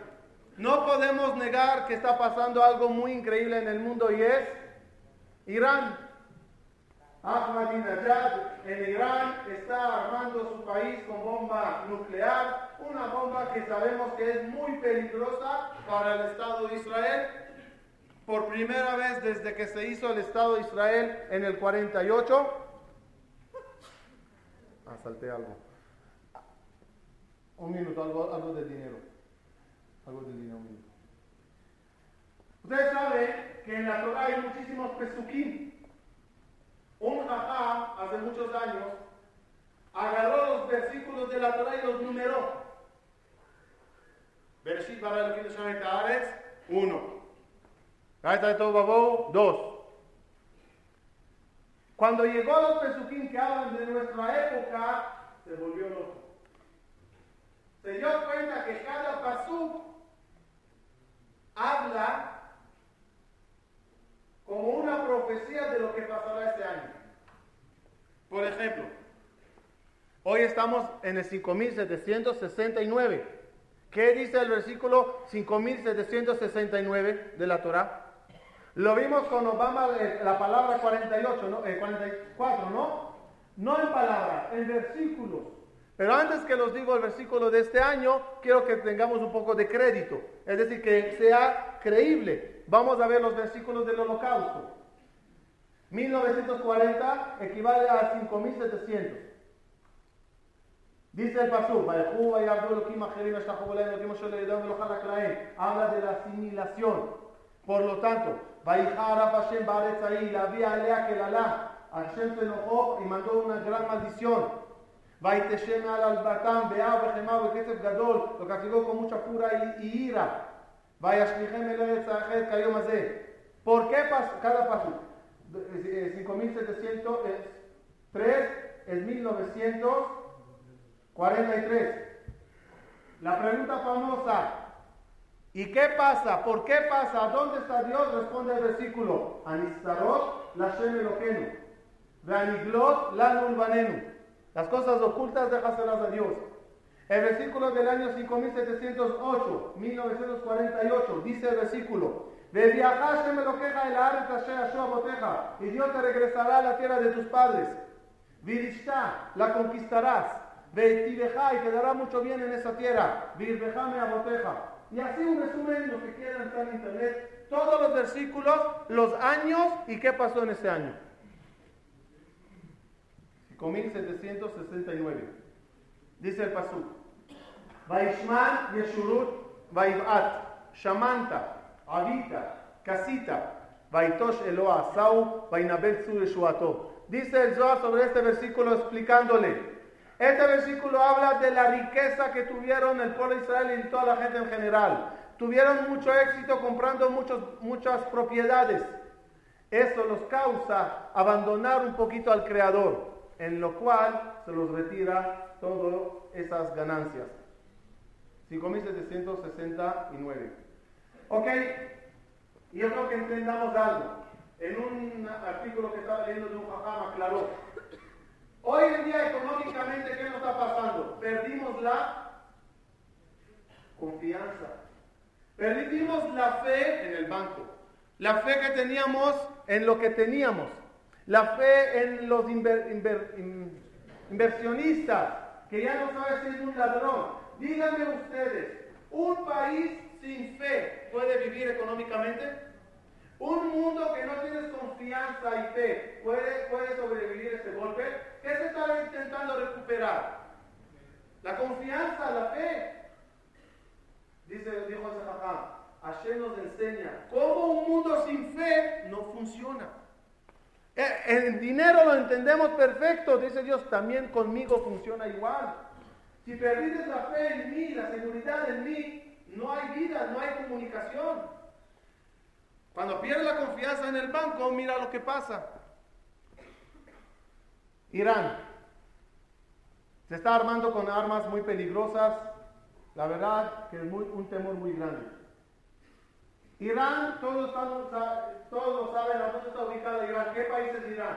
No podemos negar que está pasando algo muy increíble en el mundo y es Irán. Ahmadinejad en Irán está armando su país con bomba nuclear, una bomba que sabemos que es muy peligrosa para el Estado de Israel. Por primera vez desde que se hizo el Estado de Israel en el 48. Ah, algo. Un minuto, algo, algo de dinero algo Ustedes saben que en la Torah hay muchísimos pesukim. Un jajá, hace muchos años, agarró los versículos de la Torah y los numeró. Bereshit para uno. de todo Babó, dos. Cuando llegó a los pesukim que hablan de nuestra época, se volvió loco. Se dio cuenta que cada pasuk habla como una profecía de lo que pasará este año. Por ejemplo, hoy estamos en el 5769. ¿Qué dice el versículo 5769 de la Torah? Lo vimos con Obama la palabra 48, ¿no? 44, eh, ¿no? No en palabras, en versículos. Pero antes que los digo el versículo de este año, quiero que tengamos un poco de crédito, es decir, que sea creíble. Vamos a ver los versículos del holocausto. 1940 equivale a 5700. Dice el pasú, habla de la asimilación. Por lo tanto, la alea que Hashem se enojó y mandó una gran maldición. Vaiteshem al albatam, vea vejemá vejetef gadol, lo castigó con mucha cura y, y ira. Vayashlichem el eretz cayó más de. ¿Por qué cada paso? 5703 eh, eh, eh, es 1943. La pregunta famosa, ¿y qué pasa? ¿Por qué pasa? ¿Dónde está Dios? Responde el versículo. Anistarot la Shem Eloquenu, Veaniglot la Nulbanenu. Las cosas ocultas déjaselas a Dios. El versículo del año 5708, 1948, dice el versículo, "Veviajá Hashem Eloqueja el Haaretz asher Asher Aboteja", y Dios te regresará a la tierra de tus padres. Virishta, la conquistarás. Veitiveja, y te dará mucho bien en esa tierra. Virvejame aboteja. Y así un resumen, lo que quieran está en internet, todos los versículos, los años y qué pasó en ese año. 5769. Dice el pasuk. Vaishman Yeshurut Vaivat Shamanta Avita Casita Vaitosh Eloa Sau Vainabel Yeshuato. Dice el Zohar sobre este versículo explicándole. Este versículo habla de la riqueza que tuvieron el pueblo de Israel y toda la gente en general. Tuvieron mucho éxito comprando muchos, muchas propiedades. Eso los causa abandonar un poquito al Creador, en lo cual se los retira todas esas ganancias. 5769. Ok, y yo creo que entendamos algo. En un artículo que estaba leyendo de un jajam aclaró. Hoy en día económicamente, ¿qué nos está pasando? Perdimos la confianza. Perdimos la fe en el banco. La fe que teníamos en lo que teníamos. La fe en los inver- inver- in- inversionistas, que ya no sabe si es un ladrón. Díganme ustedes, ¿un país sin fe puede vivir económicamente? Un mundo que no tiene confianza y fe, ¿puede, puede sobrevivir este golpe? ¿Qué se está intentando recuperar? La confianza, la fe. Dice, dijo Hashem nos enseña cómo un mundo sin fe no funciona. Eh, El dinero lo entendemos perfecto, dice Dios, también conmigo funciona igual. Si perdiste la fe en mí, la seguridad en mí, no hay vida, no hay comunicación. Cuando pierdes la confianza en el banco, mira lo que pasa. Irán se está armando con armas muy peligrosas. La verdad que es un temor muy grande. Irán, todos, todos saben a dónde está ubicado Irán. ¿Qué país es Irán?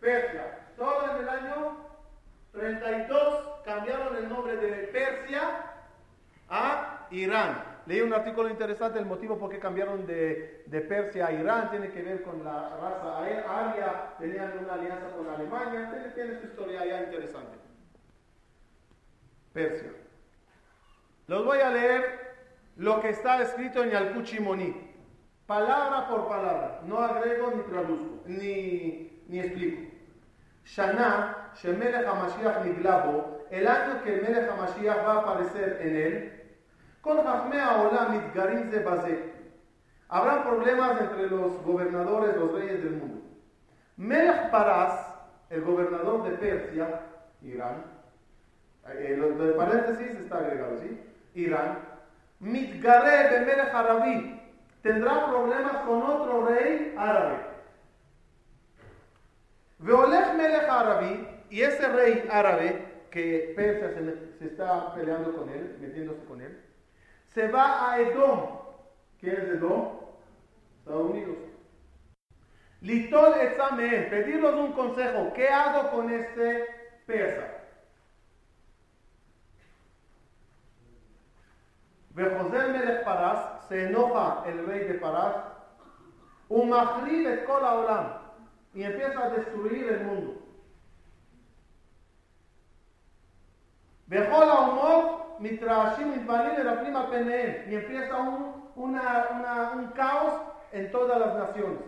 Persia. Todo en el año 32 cambiaron el nombre de Persia a Irán. Leí un artículo interesante, el motivo por qué cambiaron de, de Persia a Irán, tiene que ver con la raza aria, tenían una alianza con Alemania, tiene, tiene su historia allá interesante. Persia. Los voy a leer lo que está escrito en Yalkut Moni, palabra por palabra, no agrego ni traduzco, ni, ni explico. Shana, Shemelech HaMashiach Niglabo, el año que el Melech HaMashiach va a aparecer en él, con Jachmei Haolam Mitgarim Ze Baze. Habrá problemas entre los gobernadores, los reyes del mundo. Melech Paras, el gobernador de Persia, Irán, eh, lo de paréntesis está agregado, ¿sí? Irán, Mitgare de Melech Arabi, tendrá problemas con otro rey árabe. Veolech Melech Arabi, y ese rey árabe que Persia se, está peleando con él, metiéndose con él, se va a Edom. ¿Quién es Edom? Estados Unidos. Litol Etzameen, pedirnos un consejo. ¿Qué hago con este persa? Melech Parás, se enoja el rey de Parás, Umachri et kol haolam, y empieza a destruir el mundo. Bejol haumot mitrashim mitpalim eraplim al penehem, y empieza un, una- una- un caos en todas las naciones.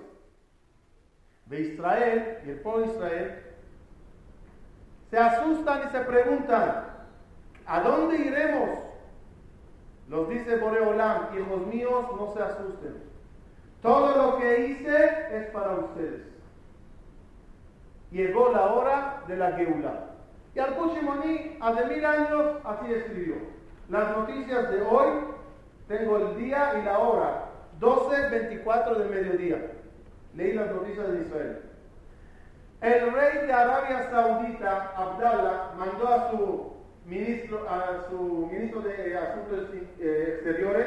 De Israel y el pueblo de Israel se asustan y se preguntan, ¿a dónde iremos? Los dice Boreolam, hijos míos, no se asusten. Todo lo que hice es para ustedes. Llegó la hora de la Geula. Y al Shimoni, hace mil años, así escribió. Las noticias de hoy tengo el día y la hora, 12.24 del mediodía. Leí las noticias de Israel. El rey de Arabia Saudita, Abdallah, mandó a su ministro, a su ministro de Asuntos eh, Exteriores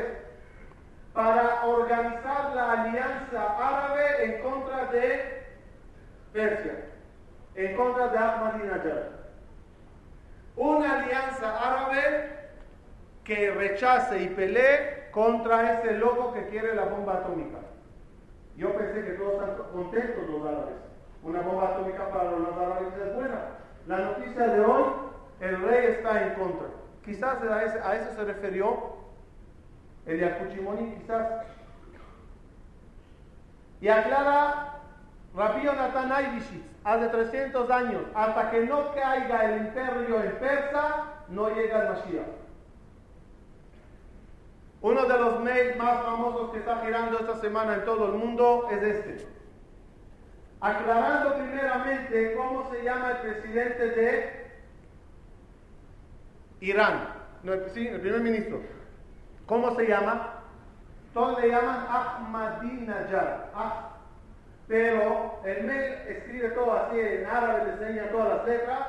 para organizar la alianza árabe en contra de Persia, en contra de Ahmadinejad. Una alianza árabe que rechace y pelee contra ese loco que quiere la bomba atómica. Yo pensé que todos están contentos los árabes. Una bomba atómica para los árabes es buena. La noticia de hoy, el rey está en contra. Quizás a, eso se refirió el Yacuchimoni, quizás. Y aclara Rabbi Nathan hace 300 años, hasta que no caiga el imperio en Persa, no llega el Mashiach. Uno de los mails más famosos que está girando esta semana en todo el mundo es este. Aclarando primeramente cómo se llama el presidente de Irán. Sí, el primer ministro. ¿Cómo se llama? Todos le llaman Ahmadinejad. Ah, pero el mail escribe todo así en árabe, le enseña todas las letras.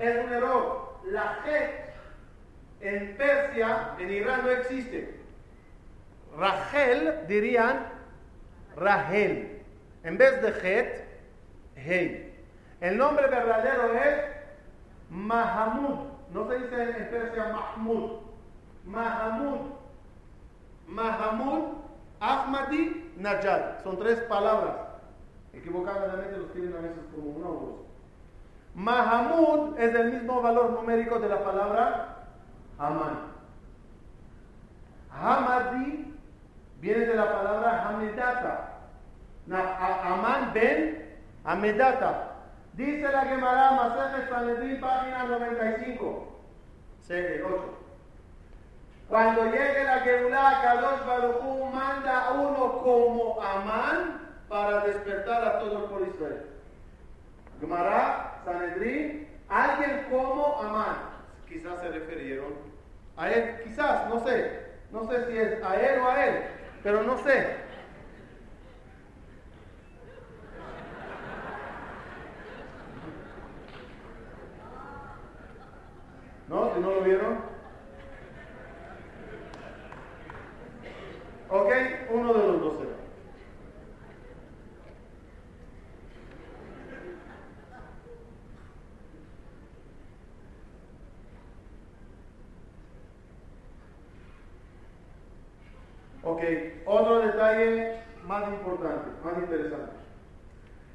Es un error. La G en Persia, en Irán no existe. Rachel dirían Rahel. En vez de Het, Hei. El nombre verdadero es Mahamud. No se dice en Persia Mahmud. Mahamud. Mahamud Ahmadi Najad. Son tres palabras. Equivocadamente lo escriben a veces como uno o. Mahamud es el mismo valor numérico de la palabra Aman. Hamadi viene de la palabra Hamedata. Amán ben Hamedata. Dice la Gemara Masaje Sanedrín, página 95, 8. Cuando llegue la Geulá, Kadosh Baruchú manda a uno como Amán para despertar a todo el pueblo Israel. Gemara, Sanedrín, alguien como Amán. Quizás se refirieron a él, quizás, no sé. No sé si es a él o a él pero no sé. ¿No? ¿Si no lo vieron? Ok, uno de los dos. Ok, otro detalle más importante, más interesante.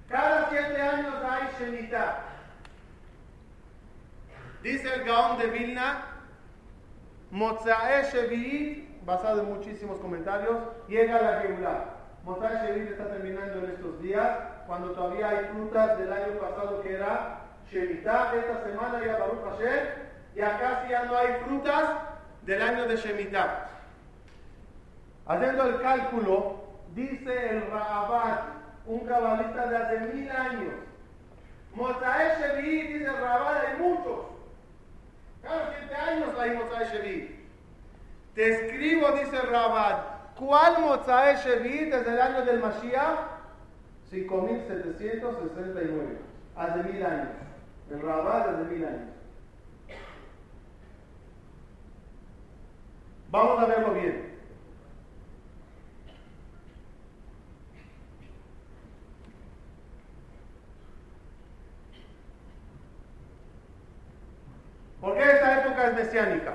Cada siete años hay Shemitah. Dice el Gaón de Vilna, Mozae Shevi'it, basado en muchísimos comentarios, llega la Geulah. Mozae Shevi'it está terminando en estos días, cuando todavía hay frutas del año pasado que era Shemitah. Esta semana ya Baruch Hashem, ya casi ya no hay frutas del año de Shemitah. Haciendo el cálculo, dice el Rabat, un cabalista de hace mil años. Mosae Shevi, dice el Rabat, hay muchos. Cada siete años hay Mosae Shevi. Te escribo, dice Rabat, ¿cuál Mosae Shevi desde el año del Mashiach? 5769, hace mil años. El Rabat desde mil años. Vamos a verlo bien. Porque esta época es mesiánica.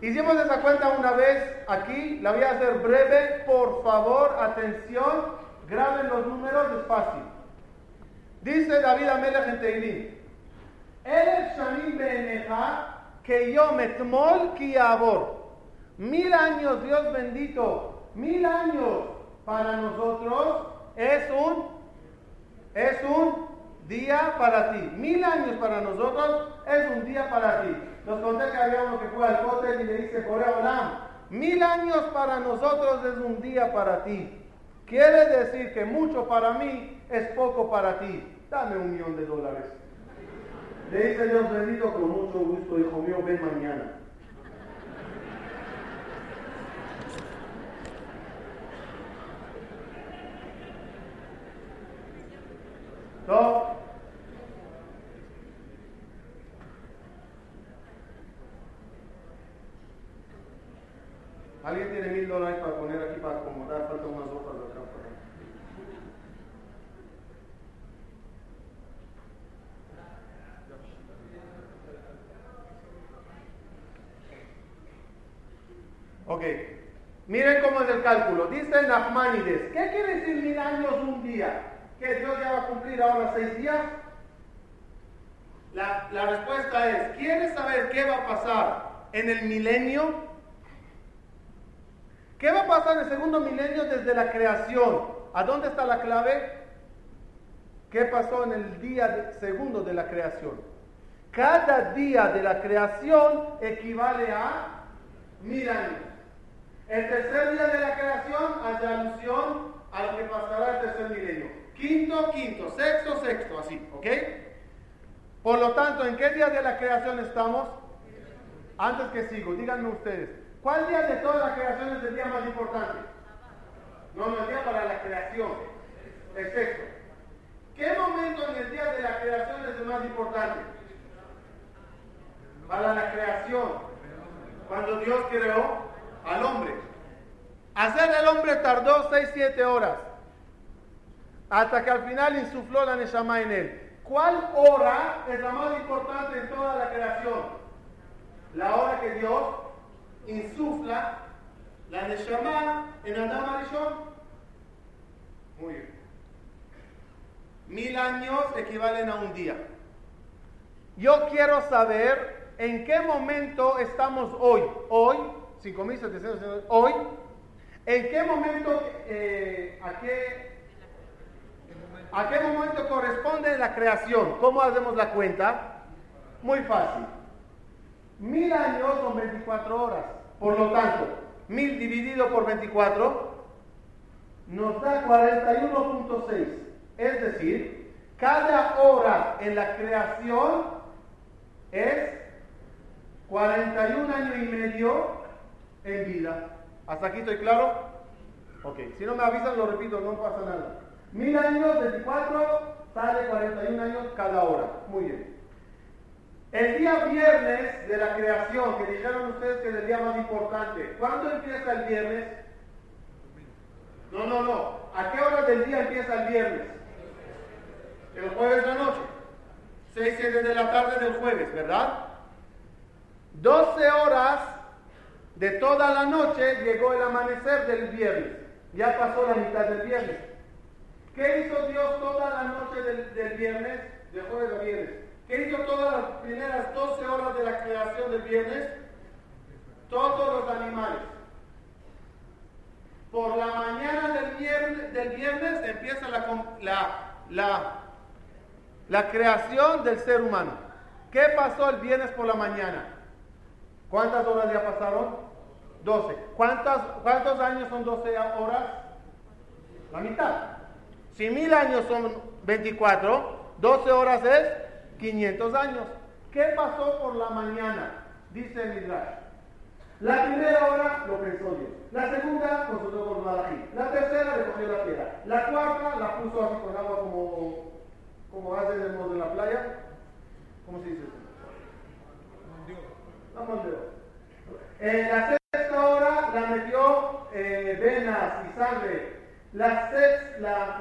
Hicimos esa cuenta una vez aquí, la voy a hacer breve, por favor, atención, graben los números despacio. Dice David Amelech en Teilim, El Shanim que yo me tmol Mil años, Dios bendito, mil años para nosotros es un, es un día para ti. Mil años para nosotros es un día para ti. Nos conté que había uno que fue al cóctel y le dice, Corea Olam, mil años para nosotros es un día para ti. Quiere decir que mucho para mí es poco para ti. Dame un millón de dólares. Le dice Dios bendito con mucho gusto, hijo mío, ven mañana. ¿Alguien tiene mil dólares para poner aquí para acomodar? Falta unas hojas de acá. Ok, miren cómo es el cálculo. Dice Nachmanides, ¿qué quiere decir mil años un día? ¿Que Dios ya va a cumplir ahora seis días? La, la respuesta es, ¿quieres saber qué va a pasar en el milenio? ¿Qué va a pasar en el segundo milenio desde la creación? ¿A dónde está la clave? ¿Qué pasó en el día segundo de la creación? Cada día de la creación equivale a mil años. El tercer día de la creación hace alusión a lo que pasará el tercer milenio. Quinto, quinto, sexto, sexto, así, ¿ok? Por lo tanto, ¿en qué día de la creación estamos? Antes que sigo, díganme ustedes, ¿cuál día de toda la creación es el día más importante? No, no, el día para la creación, el. ¿Qué momento en el día de la creación es el más importante? Para la creación, cuando Dios creó al hombre. Hacer el hombre tardó 6-7 horas, hasta que al final insufló la Neshama en él. ¿Cuál hora es la más importante en toda la creación? La hora que Dios insufla la Neshama en Adam Arishon. Muy bien. Mil años equivalen a un día. Yo quiero saber en qué momento estamos hoy. Hoy, 5700 hoy. ¿En qué momento, eh, a qué ¿A qué momento corresponde la creación? ¿Cómo hacemos la cuenta? Muy fácil. Mil años son 24 horas. Por lo tanto, mil dividido por 24 nos da 41.6. Es decir, cada hora en la creación es 41 años y medio en vida. ¿Hasta aquí estoy claro? Ok, si no me avisan lo repito, no pasa nada. Mil años, 24, sale 41 años cada hora. Muy bien. El día viernes de la creación, que dijeron ustedes que es el día más importante, ¿cuándo empieza el viernes? No, no, no. ¿A qué hora del día empieza el viernes? El jueves de la noche. 6, 7 de la tarde del jueves, ¿verdad? 12 horas de toda la noche llegó el amanecer del viernes. Ya pasó la mitad del viernes. ¿Qué hizo Dios toda la noche del, viernes, de jueves a viernes? ¿Qué hizo todas las primeras 12 horas de la creación del viernes? Todos los animales. Por la mañana del viernes, empieza la, la, la, creación del ser humano. ¿Qué pasó el viernes por la mañana? ¿Cuántas horas ya pasaron? 12. ¿Cuántas, ¿Cuántos años son 12 horas? La mitad. Si mil años son 24, 12 horas es 500 años. ¿Qué pasó por la mañana? Dice Midrash. La primera hora lo pensó Dios. La segunda consultó con Malachi. La tercera recogió la tierra. La cuarta la puso así con agua como, como hacen en la playa. ¿Cómo se dice eso? La En la sexta hora la metió eh, venas y sangre la sexta, la,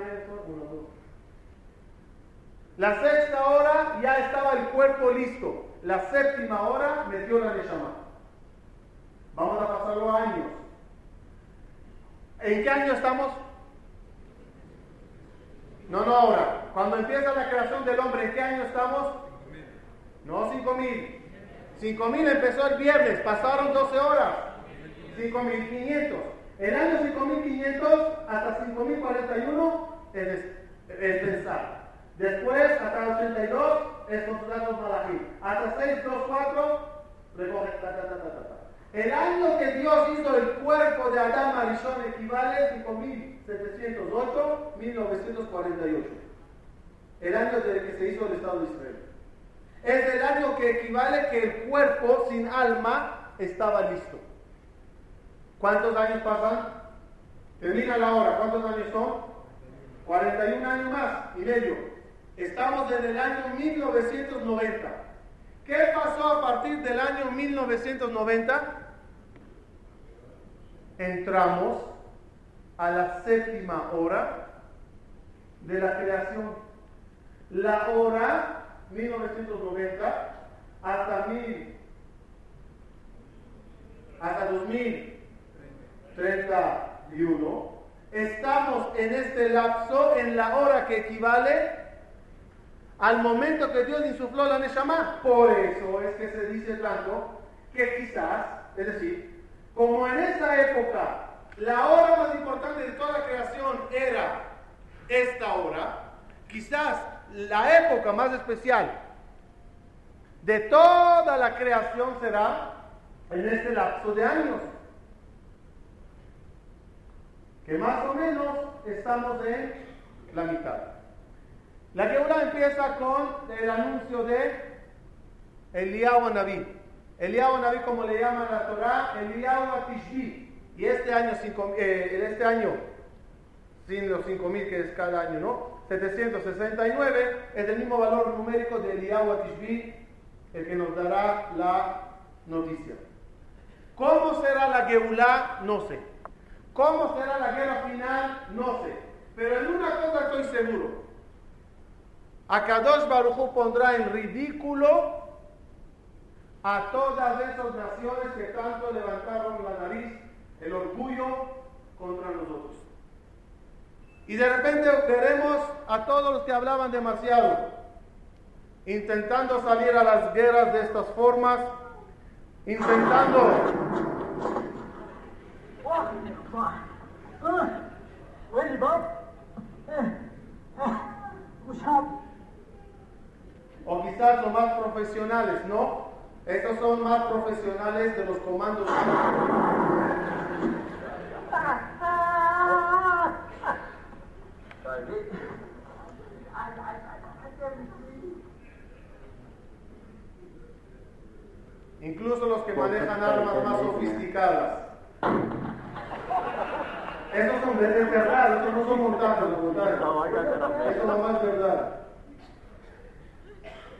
sexta hora ya estaba el cuerpo listo. La séptima hora metió la Neshama. Vamos a pasarlo a años. ¿En qué año estamos? No, no ahora. Cuando empieza la creación del hombre, ¿en qué año estamos? No, 5000. 5000 empezó el viernes, pasaron 12 horas. 5500. El año 5500 hasta 5041 es, es pensar. Después, hasta 82 es los malají. Hasta 624 recoge. Ta, ta, el año que Dios hizo el cuerpo de Adán Arishon equivale a 5708, 1948. El año desde que se hizo el Estado de Israel. Es el año que equivale que el cuerpo sin alma estaba listo. ¿Cuántos años pasan? Termina la hora. ¿Cuántos años son? 41 años más y medio. Estamos en el año 1990. ¿Qué pasó a partir del año 1990? entramos a la séptima hora de la creación. La hora 1990 hasta 1000 hasta 2031 estamos en este lapso en la hora que equivale al momento que Dios insufló la Neshama. Por eso es que se dice tanto que quizás, es decir, como en esa época la hora más importante de toda la creación era esta hora, quizás la época más especial de toda la creación será en este lapso de años. Que más o menos estamos en la mitad. La Geburah empieza con el anuncio de Eliyahu Naví. Eliyahu Naví, como le llama la Torah, Eliyahu Atishbi. Y este año, eh, este año, sin los 5.000 que es cada año, ¿no? 769 es el mismo valor numérico de Eliyahu Atishbi, el que nos dará la noticia. ¿Cómo será la Geulá? No sé. ¿Cómo será la guerra final? No sé. Pero en una cosa estoy seguro. Akadosh Baruj pondrá en ridículo a todas esas naciones que tanto levantaron la nariz, el orgullo contra nosotros. Y de repente veremos a todos los que hablaban demasiado, intentando salir a las guerras de estas formas, intentando o quizás los más profesionales, ¿no? Estos son más profesionales de los comandos. Incluso los que manejan armas más sofisticadas. Esos son de verdad, estos no son montajes, los montajes. Eso es lo más verdad.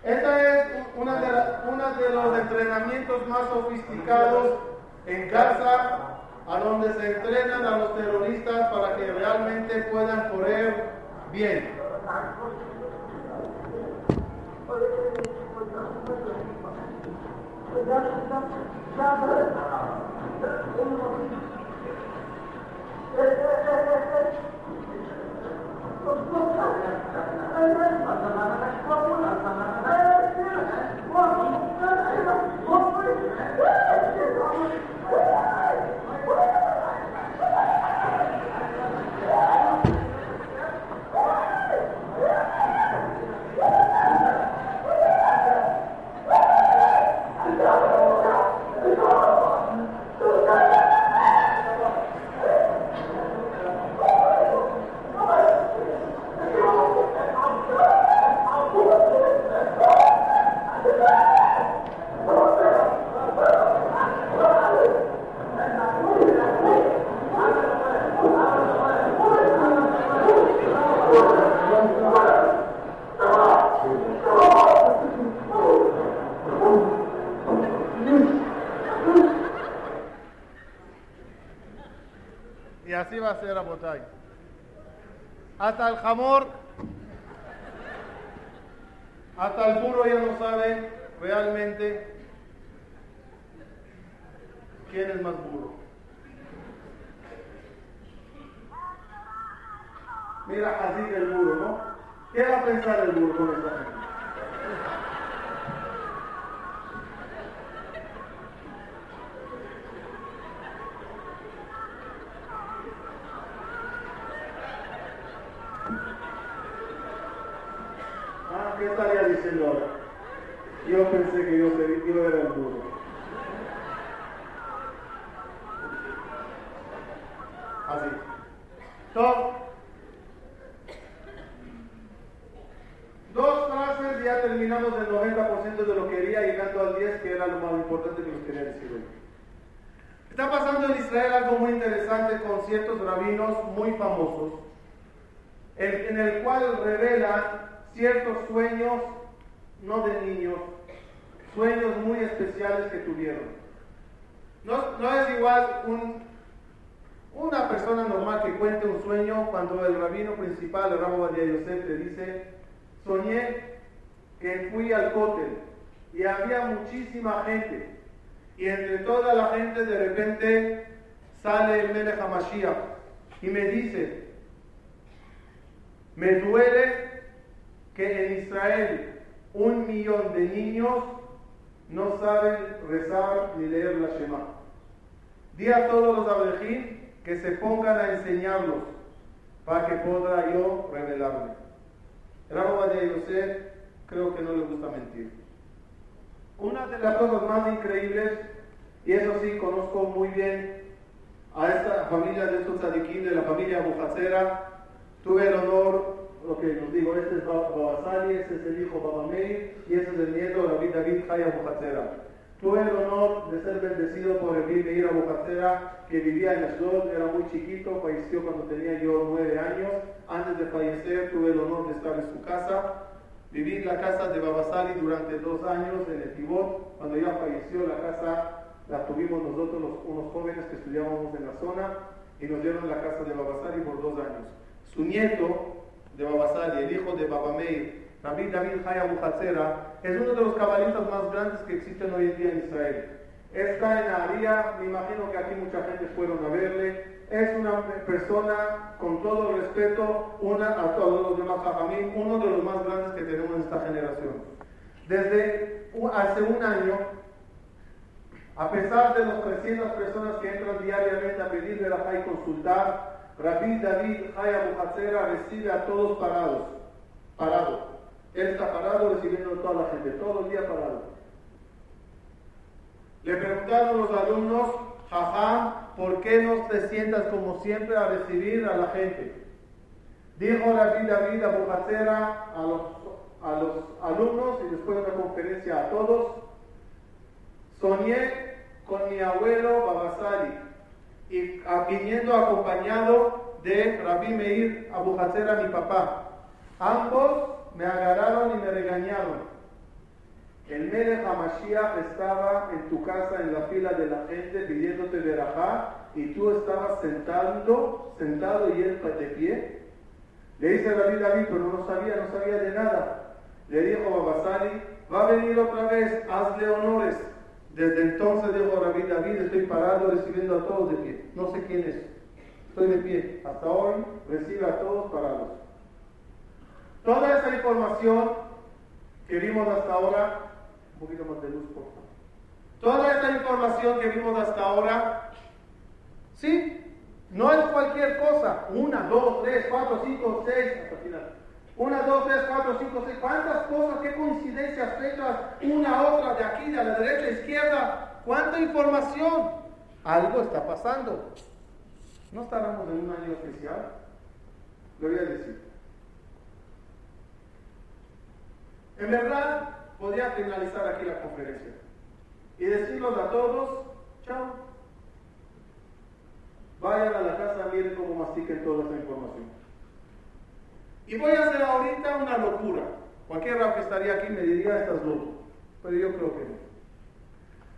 Este es uno de, una de los entrenamientos más sofisticados en casa, a donde se entrenan a los terroristas para que realmente puedan correr bien. Hasta el jamor, hasta el burro ya no sabe realmente quién es más burro. Mira así el burro, ¿no? ¿Qué va a pensar el burro con esta gente? Muy famosos, en el cual revelan ciertos sueños no de niños, sueños muy especiales que tuvieron. No, es igual un Una persona normal que cuente un sueño cuando el rabino principal, el rabo de Yosef, te dice, soñé que fui al cótel y había muchísima gente y entre toda la gente de repente sale el Melech HaMashiach y me dice, me duele que en Israel un millón de niños no saben rezar ni leer la Shema. Di a todos los abrejín que se pongan a enseñarlos para que pueda yo revelarme. El Abba de Yosef creo que no le gusta mentir. Una de las cosas más increíbles, y eso sí conozco muy bien a esta familia de estos de la familia Bujacera, tuve el honor, lo que nos digo, este es Babasali, este es el hijo Babamei, y este es el nieto David David Jaya Bujacera. Tuve el honor de ser bendecido por el Meir Abujacera, que vivía en Ashdod, era muy chiquito, falleció cuando tenía yo nueve años. Antes de fallecer tuve el honor de estar en su casa. Viví en la casa de Babasali durante dos años en el Tibot. Cuando ya falleció, la casa la tuvimos nosotros, los, unos jóvenes que estudiábamos en la zona, y nos dieron la casa de Babasali por dos años. Su nieto de Babasali, el hijo de Babameir, Rabbi David Haya Bujatzera, es uno de los cabalistas más grandes que existen hoy en día en Israel. Está en Aria, me imagino que aquí mucha gente fueron a verle. Es una persona, con todo respeto, una, a todos los demás Jajamín, uno de los más grandes que tenemos en esta generación. Desde hace un año, a pesar de las 300 personas que entran diariamente a pedirle la y consultar, Rabbi David Haya Bujatzera recibe a todos parados, parados. Él está parado recibiendo a toda la gente, todo el día parado. Le preguntaron los alumnos, jaja, ¿por qué no te sientas como siempre a recibir a la gente? Dijo Rabbi David a a los, a los alumnos y después de una conferencia a todos, soñé con mi abuelo Babasari y viniendo acompañado de Rabbi Meir Abuhacera, mi papá. Ambos me agarraron y me regañaron. El Melech HaMashiach estaba en tu casa en la fila de la gente pidiéndote verajá y tú estabas sentando, sentado y él de pie. Le dice David David, pero no sabía, no sabía de nada. Le dijo Babasari, va a venir otra vez, hazle honores. Desde entonces dijo David David, estoy parado recibiendo a todos de pie. No sé quién es, estoy de pie. Hasta hoy recibe a todos parados. Toda esa información que vimos hasta ahora, un poquito más de luz, por favor. Toda esta información que vimos hasta ahora, sí, no es cualquier cosa. Una, dos, tres, cuatro, cinco, seis, hasta final. Una, dos, tres, cuatro, cinco, seis. ¿Cuántas cosas, qué coincidencias fechas, una otra, de aquí, de la derecha, izquierda? ¿Cuánta información? Algo está pasando. ¿No estaremos en un año especial? Lo voy a decir. En verdad, podría finalizar aquí la conferencia y decirles a todos, chao. Vayan a la casa, miren cómo mastiquen toda esta información. Y voy a hacer ahorita una locura. Cualquier rap que estaría aquí me diría, estás loco. Pero yo creo que no.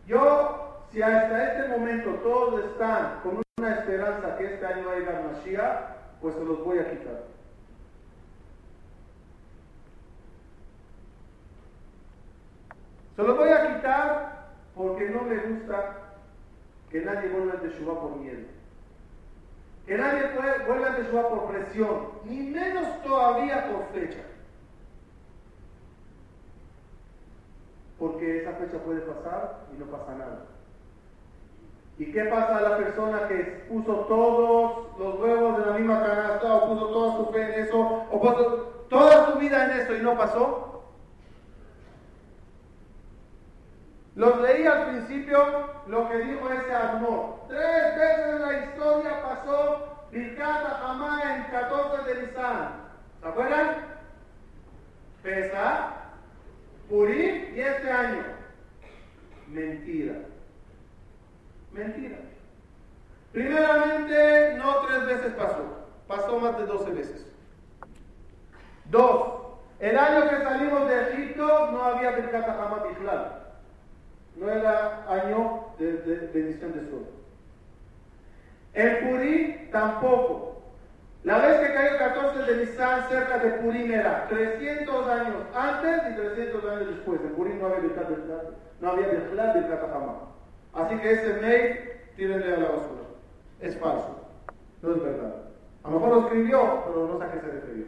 Yo, si hasta este momento todos están con una esperanza que este año haya Mashiach, pues se los voy a quitar. Se lo voy a quitar porque no me gusta que nadie vuelva a Teshuvah por miedo. Que nadie vuelva a Teshuvah por presión, ni menos todavía por fecha. Porque esa fecha puede pasar y no pasa nada. ¿Y qué pasa a la persona que puso todos los huevos de la misma canasta o puso toda su fe en eso o puso toda su vida en eso y no pasó? Los leí al principio lo que dijo ese amor. Tres veces en la historia pasó Birkat Hamá en 14 de Nisan. ¿Se acuerdan? Pesa, Purim y este año. Mentira. Mentira. Primeramente, no tres veces pasó. Pasó más de 12 veces. Dos. El año que salimos de Egipto no había Birkat Hamá Bichlal no era año de, bendición de sol. En Purim tampoco. La vez que cayó 14 de Nisan cerca de Purim era 300 años antes y 300 años después. En Purim no había Birkat no había Birkat Así que ese mail, tírenle a la basura. Es falso. No es verdad. A lo mejor lo escribió, pero no sé a qué se refirió.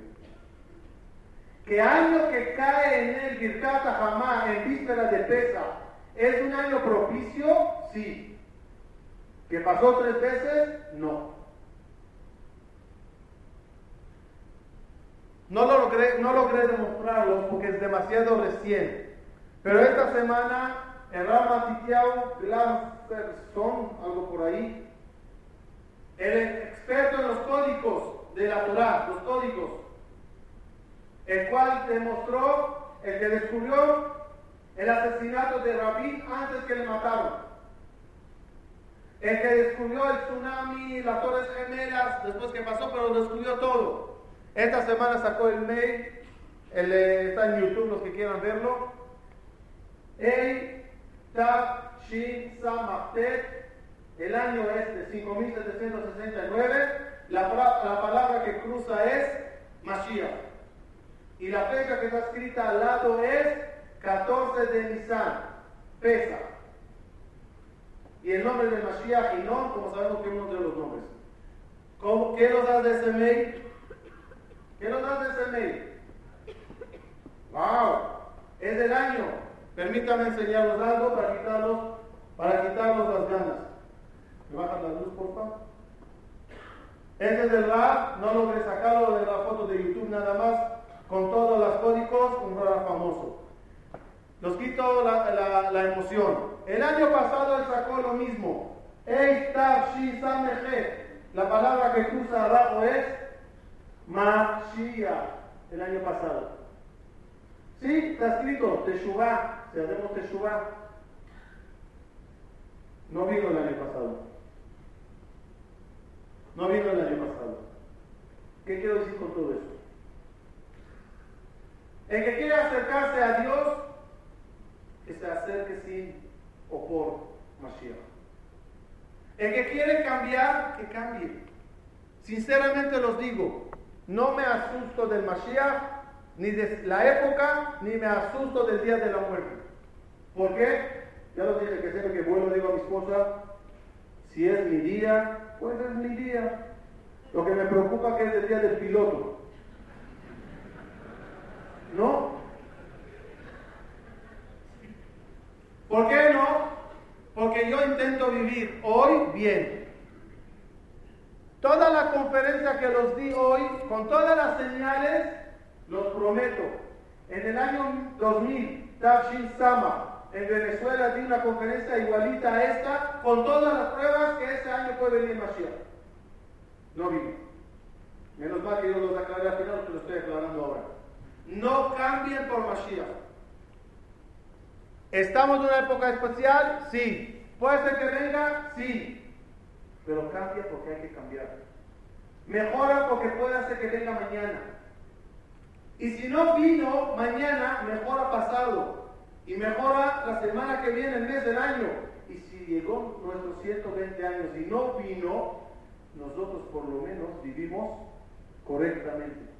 Que año que cae en el Birkat en víspera de Pesa es un año propicio, sí. ¿Que pasó tres veces? No. No lo logré, no logré demostrarlo porque es demasiado recién. Pero esta semana el Rama Titiao Glasperson, algo por ahí, el experto en los códigos de la Torah, los códigos, el cual demostró, el que descubrió el asesinato de Rabí antes que le mataron, el que descubrió el tsunami, las torres gemelas, después que pasó, pero descubrió todo. Esta semana sacó el mail, el, está en YouTube los que quieran verlo. El Tav Shin Samachtet, el año es de 5769, la, la palabra que cruza es Mashiach. Y la fecha que está escrita al lado es 14 de Nisan, pesa. Y el nombre de Mashiach y no, como sabemos que uno de los nombres. ¿Cómo, ¿Qué nos da de ese mail? ¿Qué nos da de ese mail? ¡Wow! Es del año. Permítame enseñarlos algo para quitarlos, para quitarlos las ganas. ¿Me bajan la luz, por favor? Este es del rap, no logré sacarlo de la foto de YouTube nada más, con todos los códigos, un rap famoso. Los quito la, emoción. El año pasado él sacó lo mismo. La palabra que cruza abajo es Mashiach el año pasado. Sí, está escrito Teshuvah, si hacemos Teshuvah. No vino el año pasado. No vino el año pasado. ¿Qué quiero decir con todo eso? El que quiere acercarse a Dios, que se acerque sin o por Mashiach. El que quiere cambiar, que cambie. Sinceramente los digo, no me asusto del Mashiach, ni de la época, ni me asusto del día de la muerte. ¿Por qué? Ya lo dije que siempre que vuelvo digo a mi esposa, si es mi día, pues es mi día. Lo que me preocupa que es el día del piloto. ¿No? ¿Por qué no? Porque yo intento vivir hoy bien. Toda la conferencia que los di hoy, con todas las señales, los prometo. En el año 2000, Tafshin Sama, en Venezuela, di una conferencia igualita a esta, con todas las pruebas que este año puede venir Mashiach. No vino. Menos mal que yo los aclaré al final, que estoy aclarando ahora. No cambien por Mashiach. ¿Estamos en una época especial? Sí. ¿Puede ser que venga? Sí pero cambia porque hay que cambiar. Mejora porque puede hacer que venga mañana. Y si no vino mañana, mejora pasado. Y mejora la semana que viene, el mes del año. Y si llegó nuestros 120 años y no vino, nosotros por lo menos vivimos correctamente.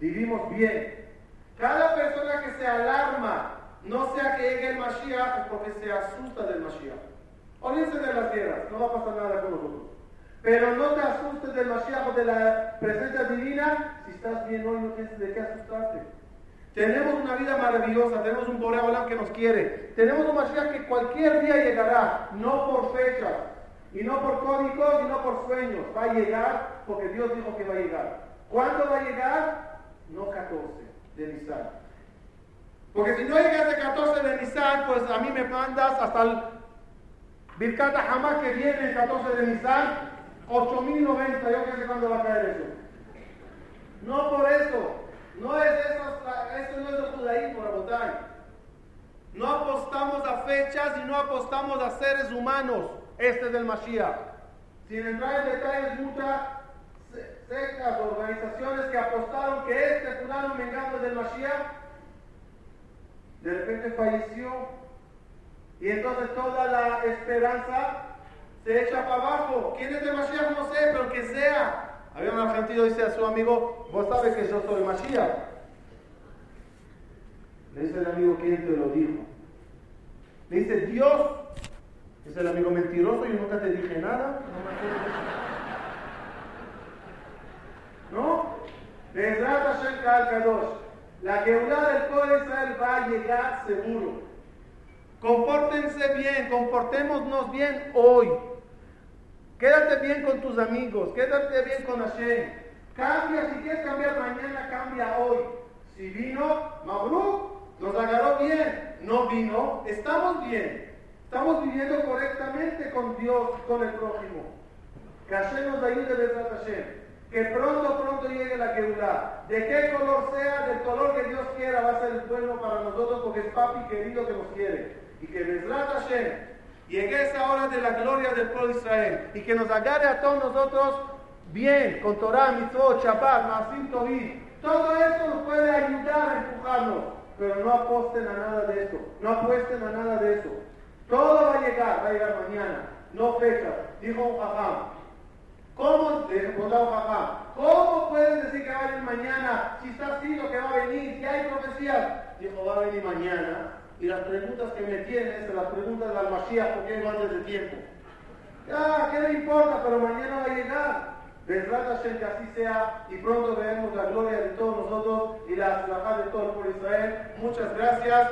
Vivimos bien. Cada persona que se alarma, no sea que llegue el Mashiach, porque se asusta del Mashiach. Olvídense de las guerras, no va a pasar nada con nosotros. Pero no te asustes del Mashiach o de la presencia divina. Si estás bien hoy, no tienes de qué asustarte. Tenemos una vida maravillosa, tenemos un Boreolam que nos quiere. Tenemos un Mashiach que cualquier día llegará, no por fechas, y no por códigos, y no por sueños. Va a llegar porque Dios dijo que va a llegar. ¿Cuándo va a llegar? No 14 de Nisan. Porque si no llegas de 14 de Nisan, pues a mí me mandas hasta el Birkata jamás que viene el 14 de Nisan, 8090, yo qué sé cuándo va a caer eso. No por eso, no es eso, eso no es el judaísmo, Rabotai. No apostamos a fechas y no apostamos a seres humanos. Este es el Mashiach. Sin entrar en detalles, muchas sectas, organizaciones que apostaron que este fulano mengano del Mashiach, de repente falleció y entonces toda la esperanza se echa para abajo. ¿Quién es el Mashiach? No sé, pero que sea. Había un argentino dice a su amigo, vos sabes que yo soy Mashiach. Le dice el amigo, ¿quién te lo dijo? Le dice, Dios. Dice el amigo, mentiroso, yo nunca te dije nada. ¿No? Hashem Kadosh. La Geulah del pueblo de Israel va a llegar seguro. Compórtense bien, comportémonos bien hoy. Quédate bien con tus amigos, quédate bien con Hashem. Cambia, si quieres cambiar mañana, cambia hoy. Si vino, Mabruk, nos agarró bien. No vino, estamos bien. Estamos viviendo correctamente con Dios, con el prójimo. Que Hashem nos ayude, verdad Hashem. Que pronto, pronto llegue la Geulah. De qué color sea, del color que Dios quiera, va a ser bueno para nosotros porque es papi querido que nos quiere. Y que Besrat Hashem llegue esa hora de la gloria del pueblo de Israel y que nos agarre a todos nosotros bien, con Torah, Mitzvot, Shabbat, Masim Tovim. Todo eso nos puede ayudar a empujarnos, pero no aposten a nada de eso, no apuesten a nada de eso. Todo va a llegar, va a llegar mañana, no fecha. Dijo un ¿Cómo, ¿Cómo puedes decir que va a venir mañana si está escrito que va a venir, si hay profecías? Dijo, va a venir mañana. Y las preguntas que me tienes, las preguntas de Mashiach, ¿por qué no antes de tiempo? Ya, ¿qué le importa? Pero mañana va a llegar. Besrat que así sea y pronto veremos la gloria de todos nosotros y la de todo el pueblo de Israel. Muchas gracias.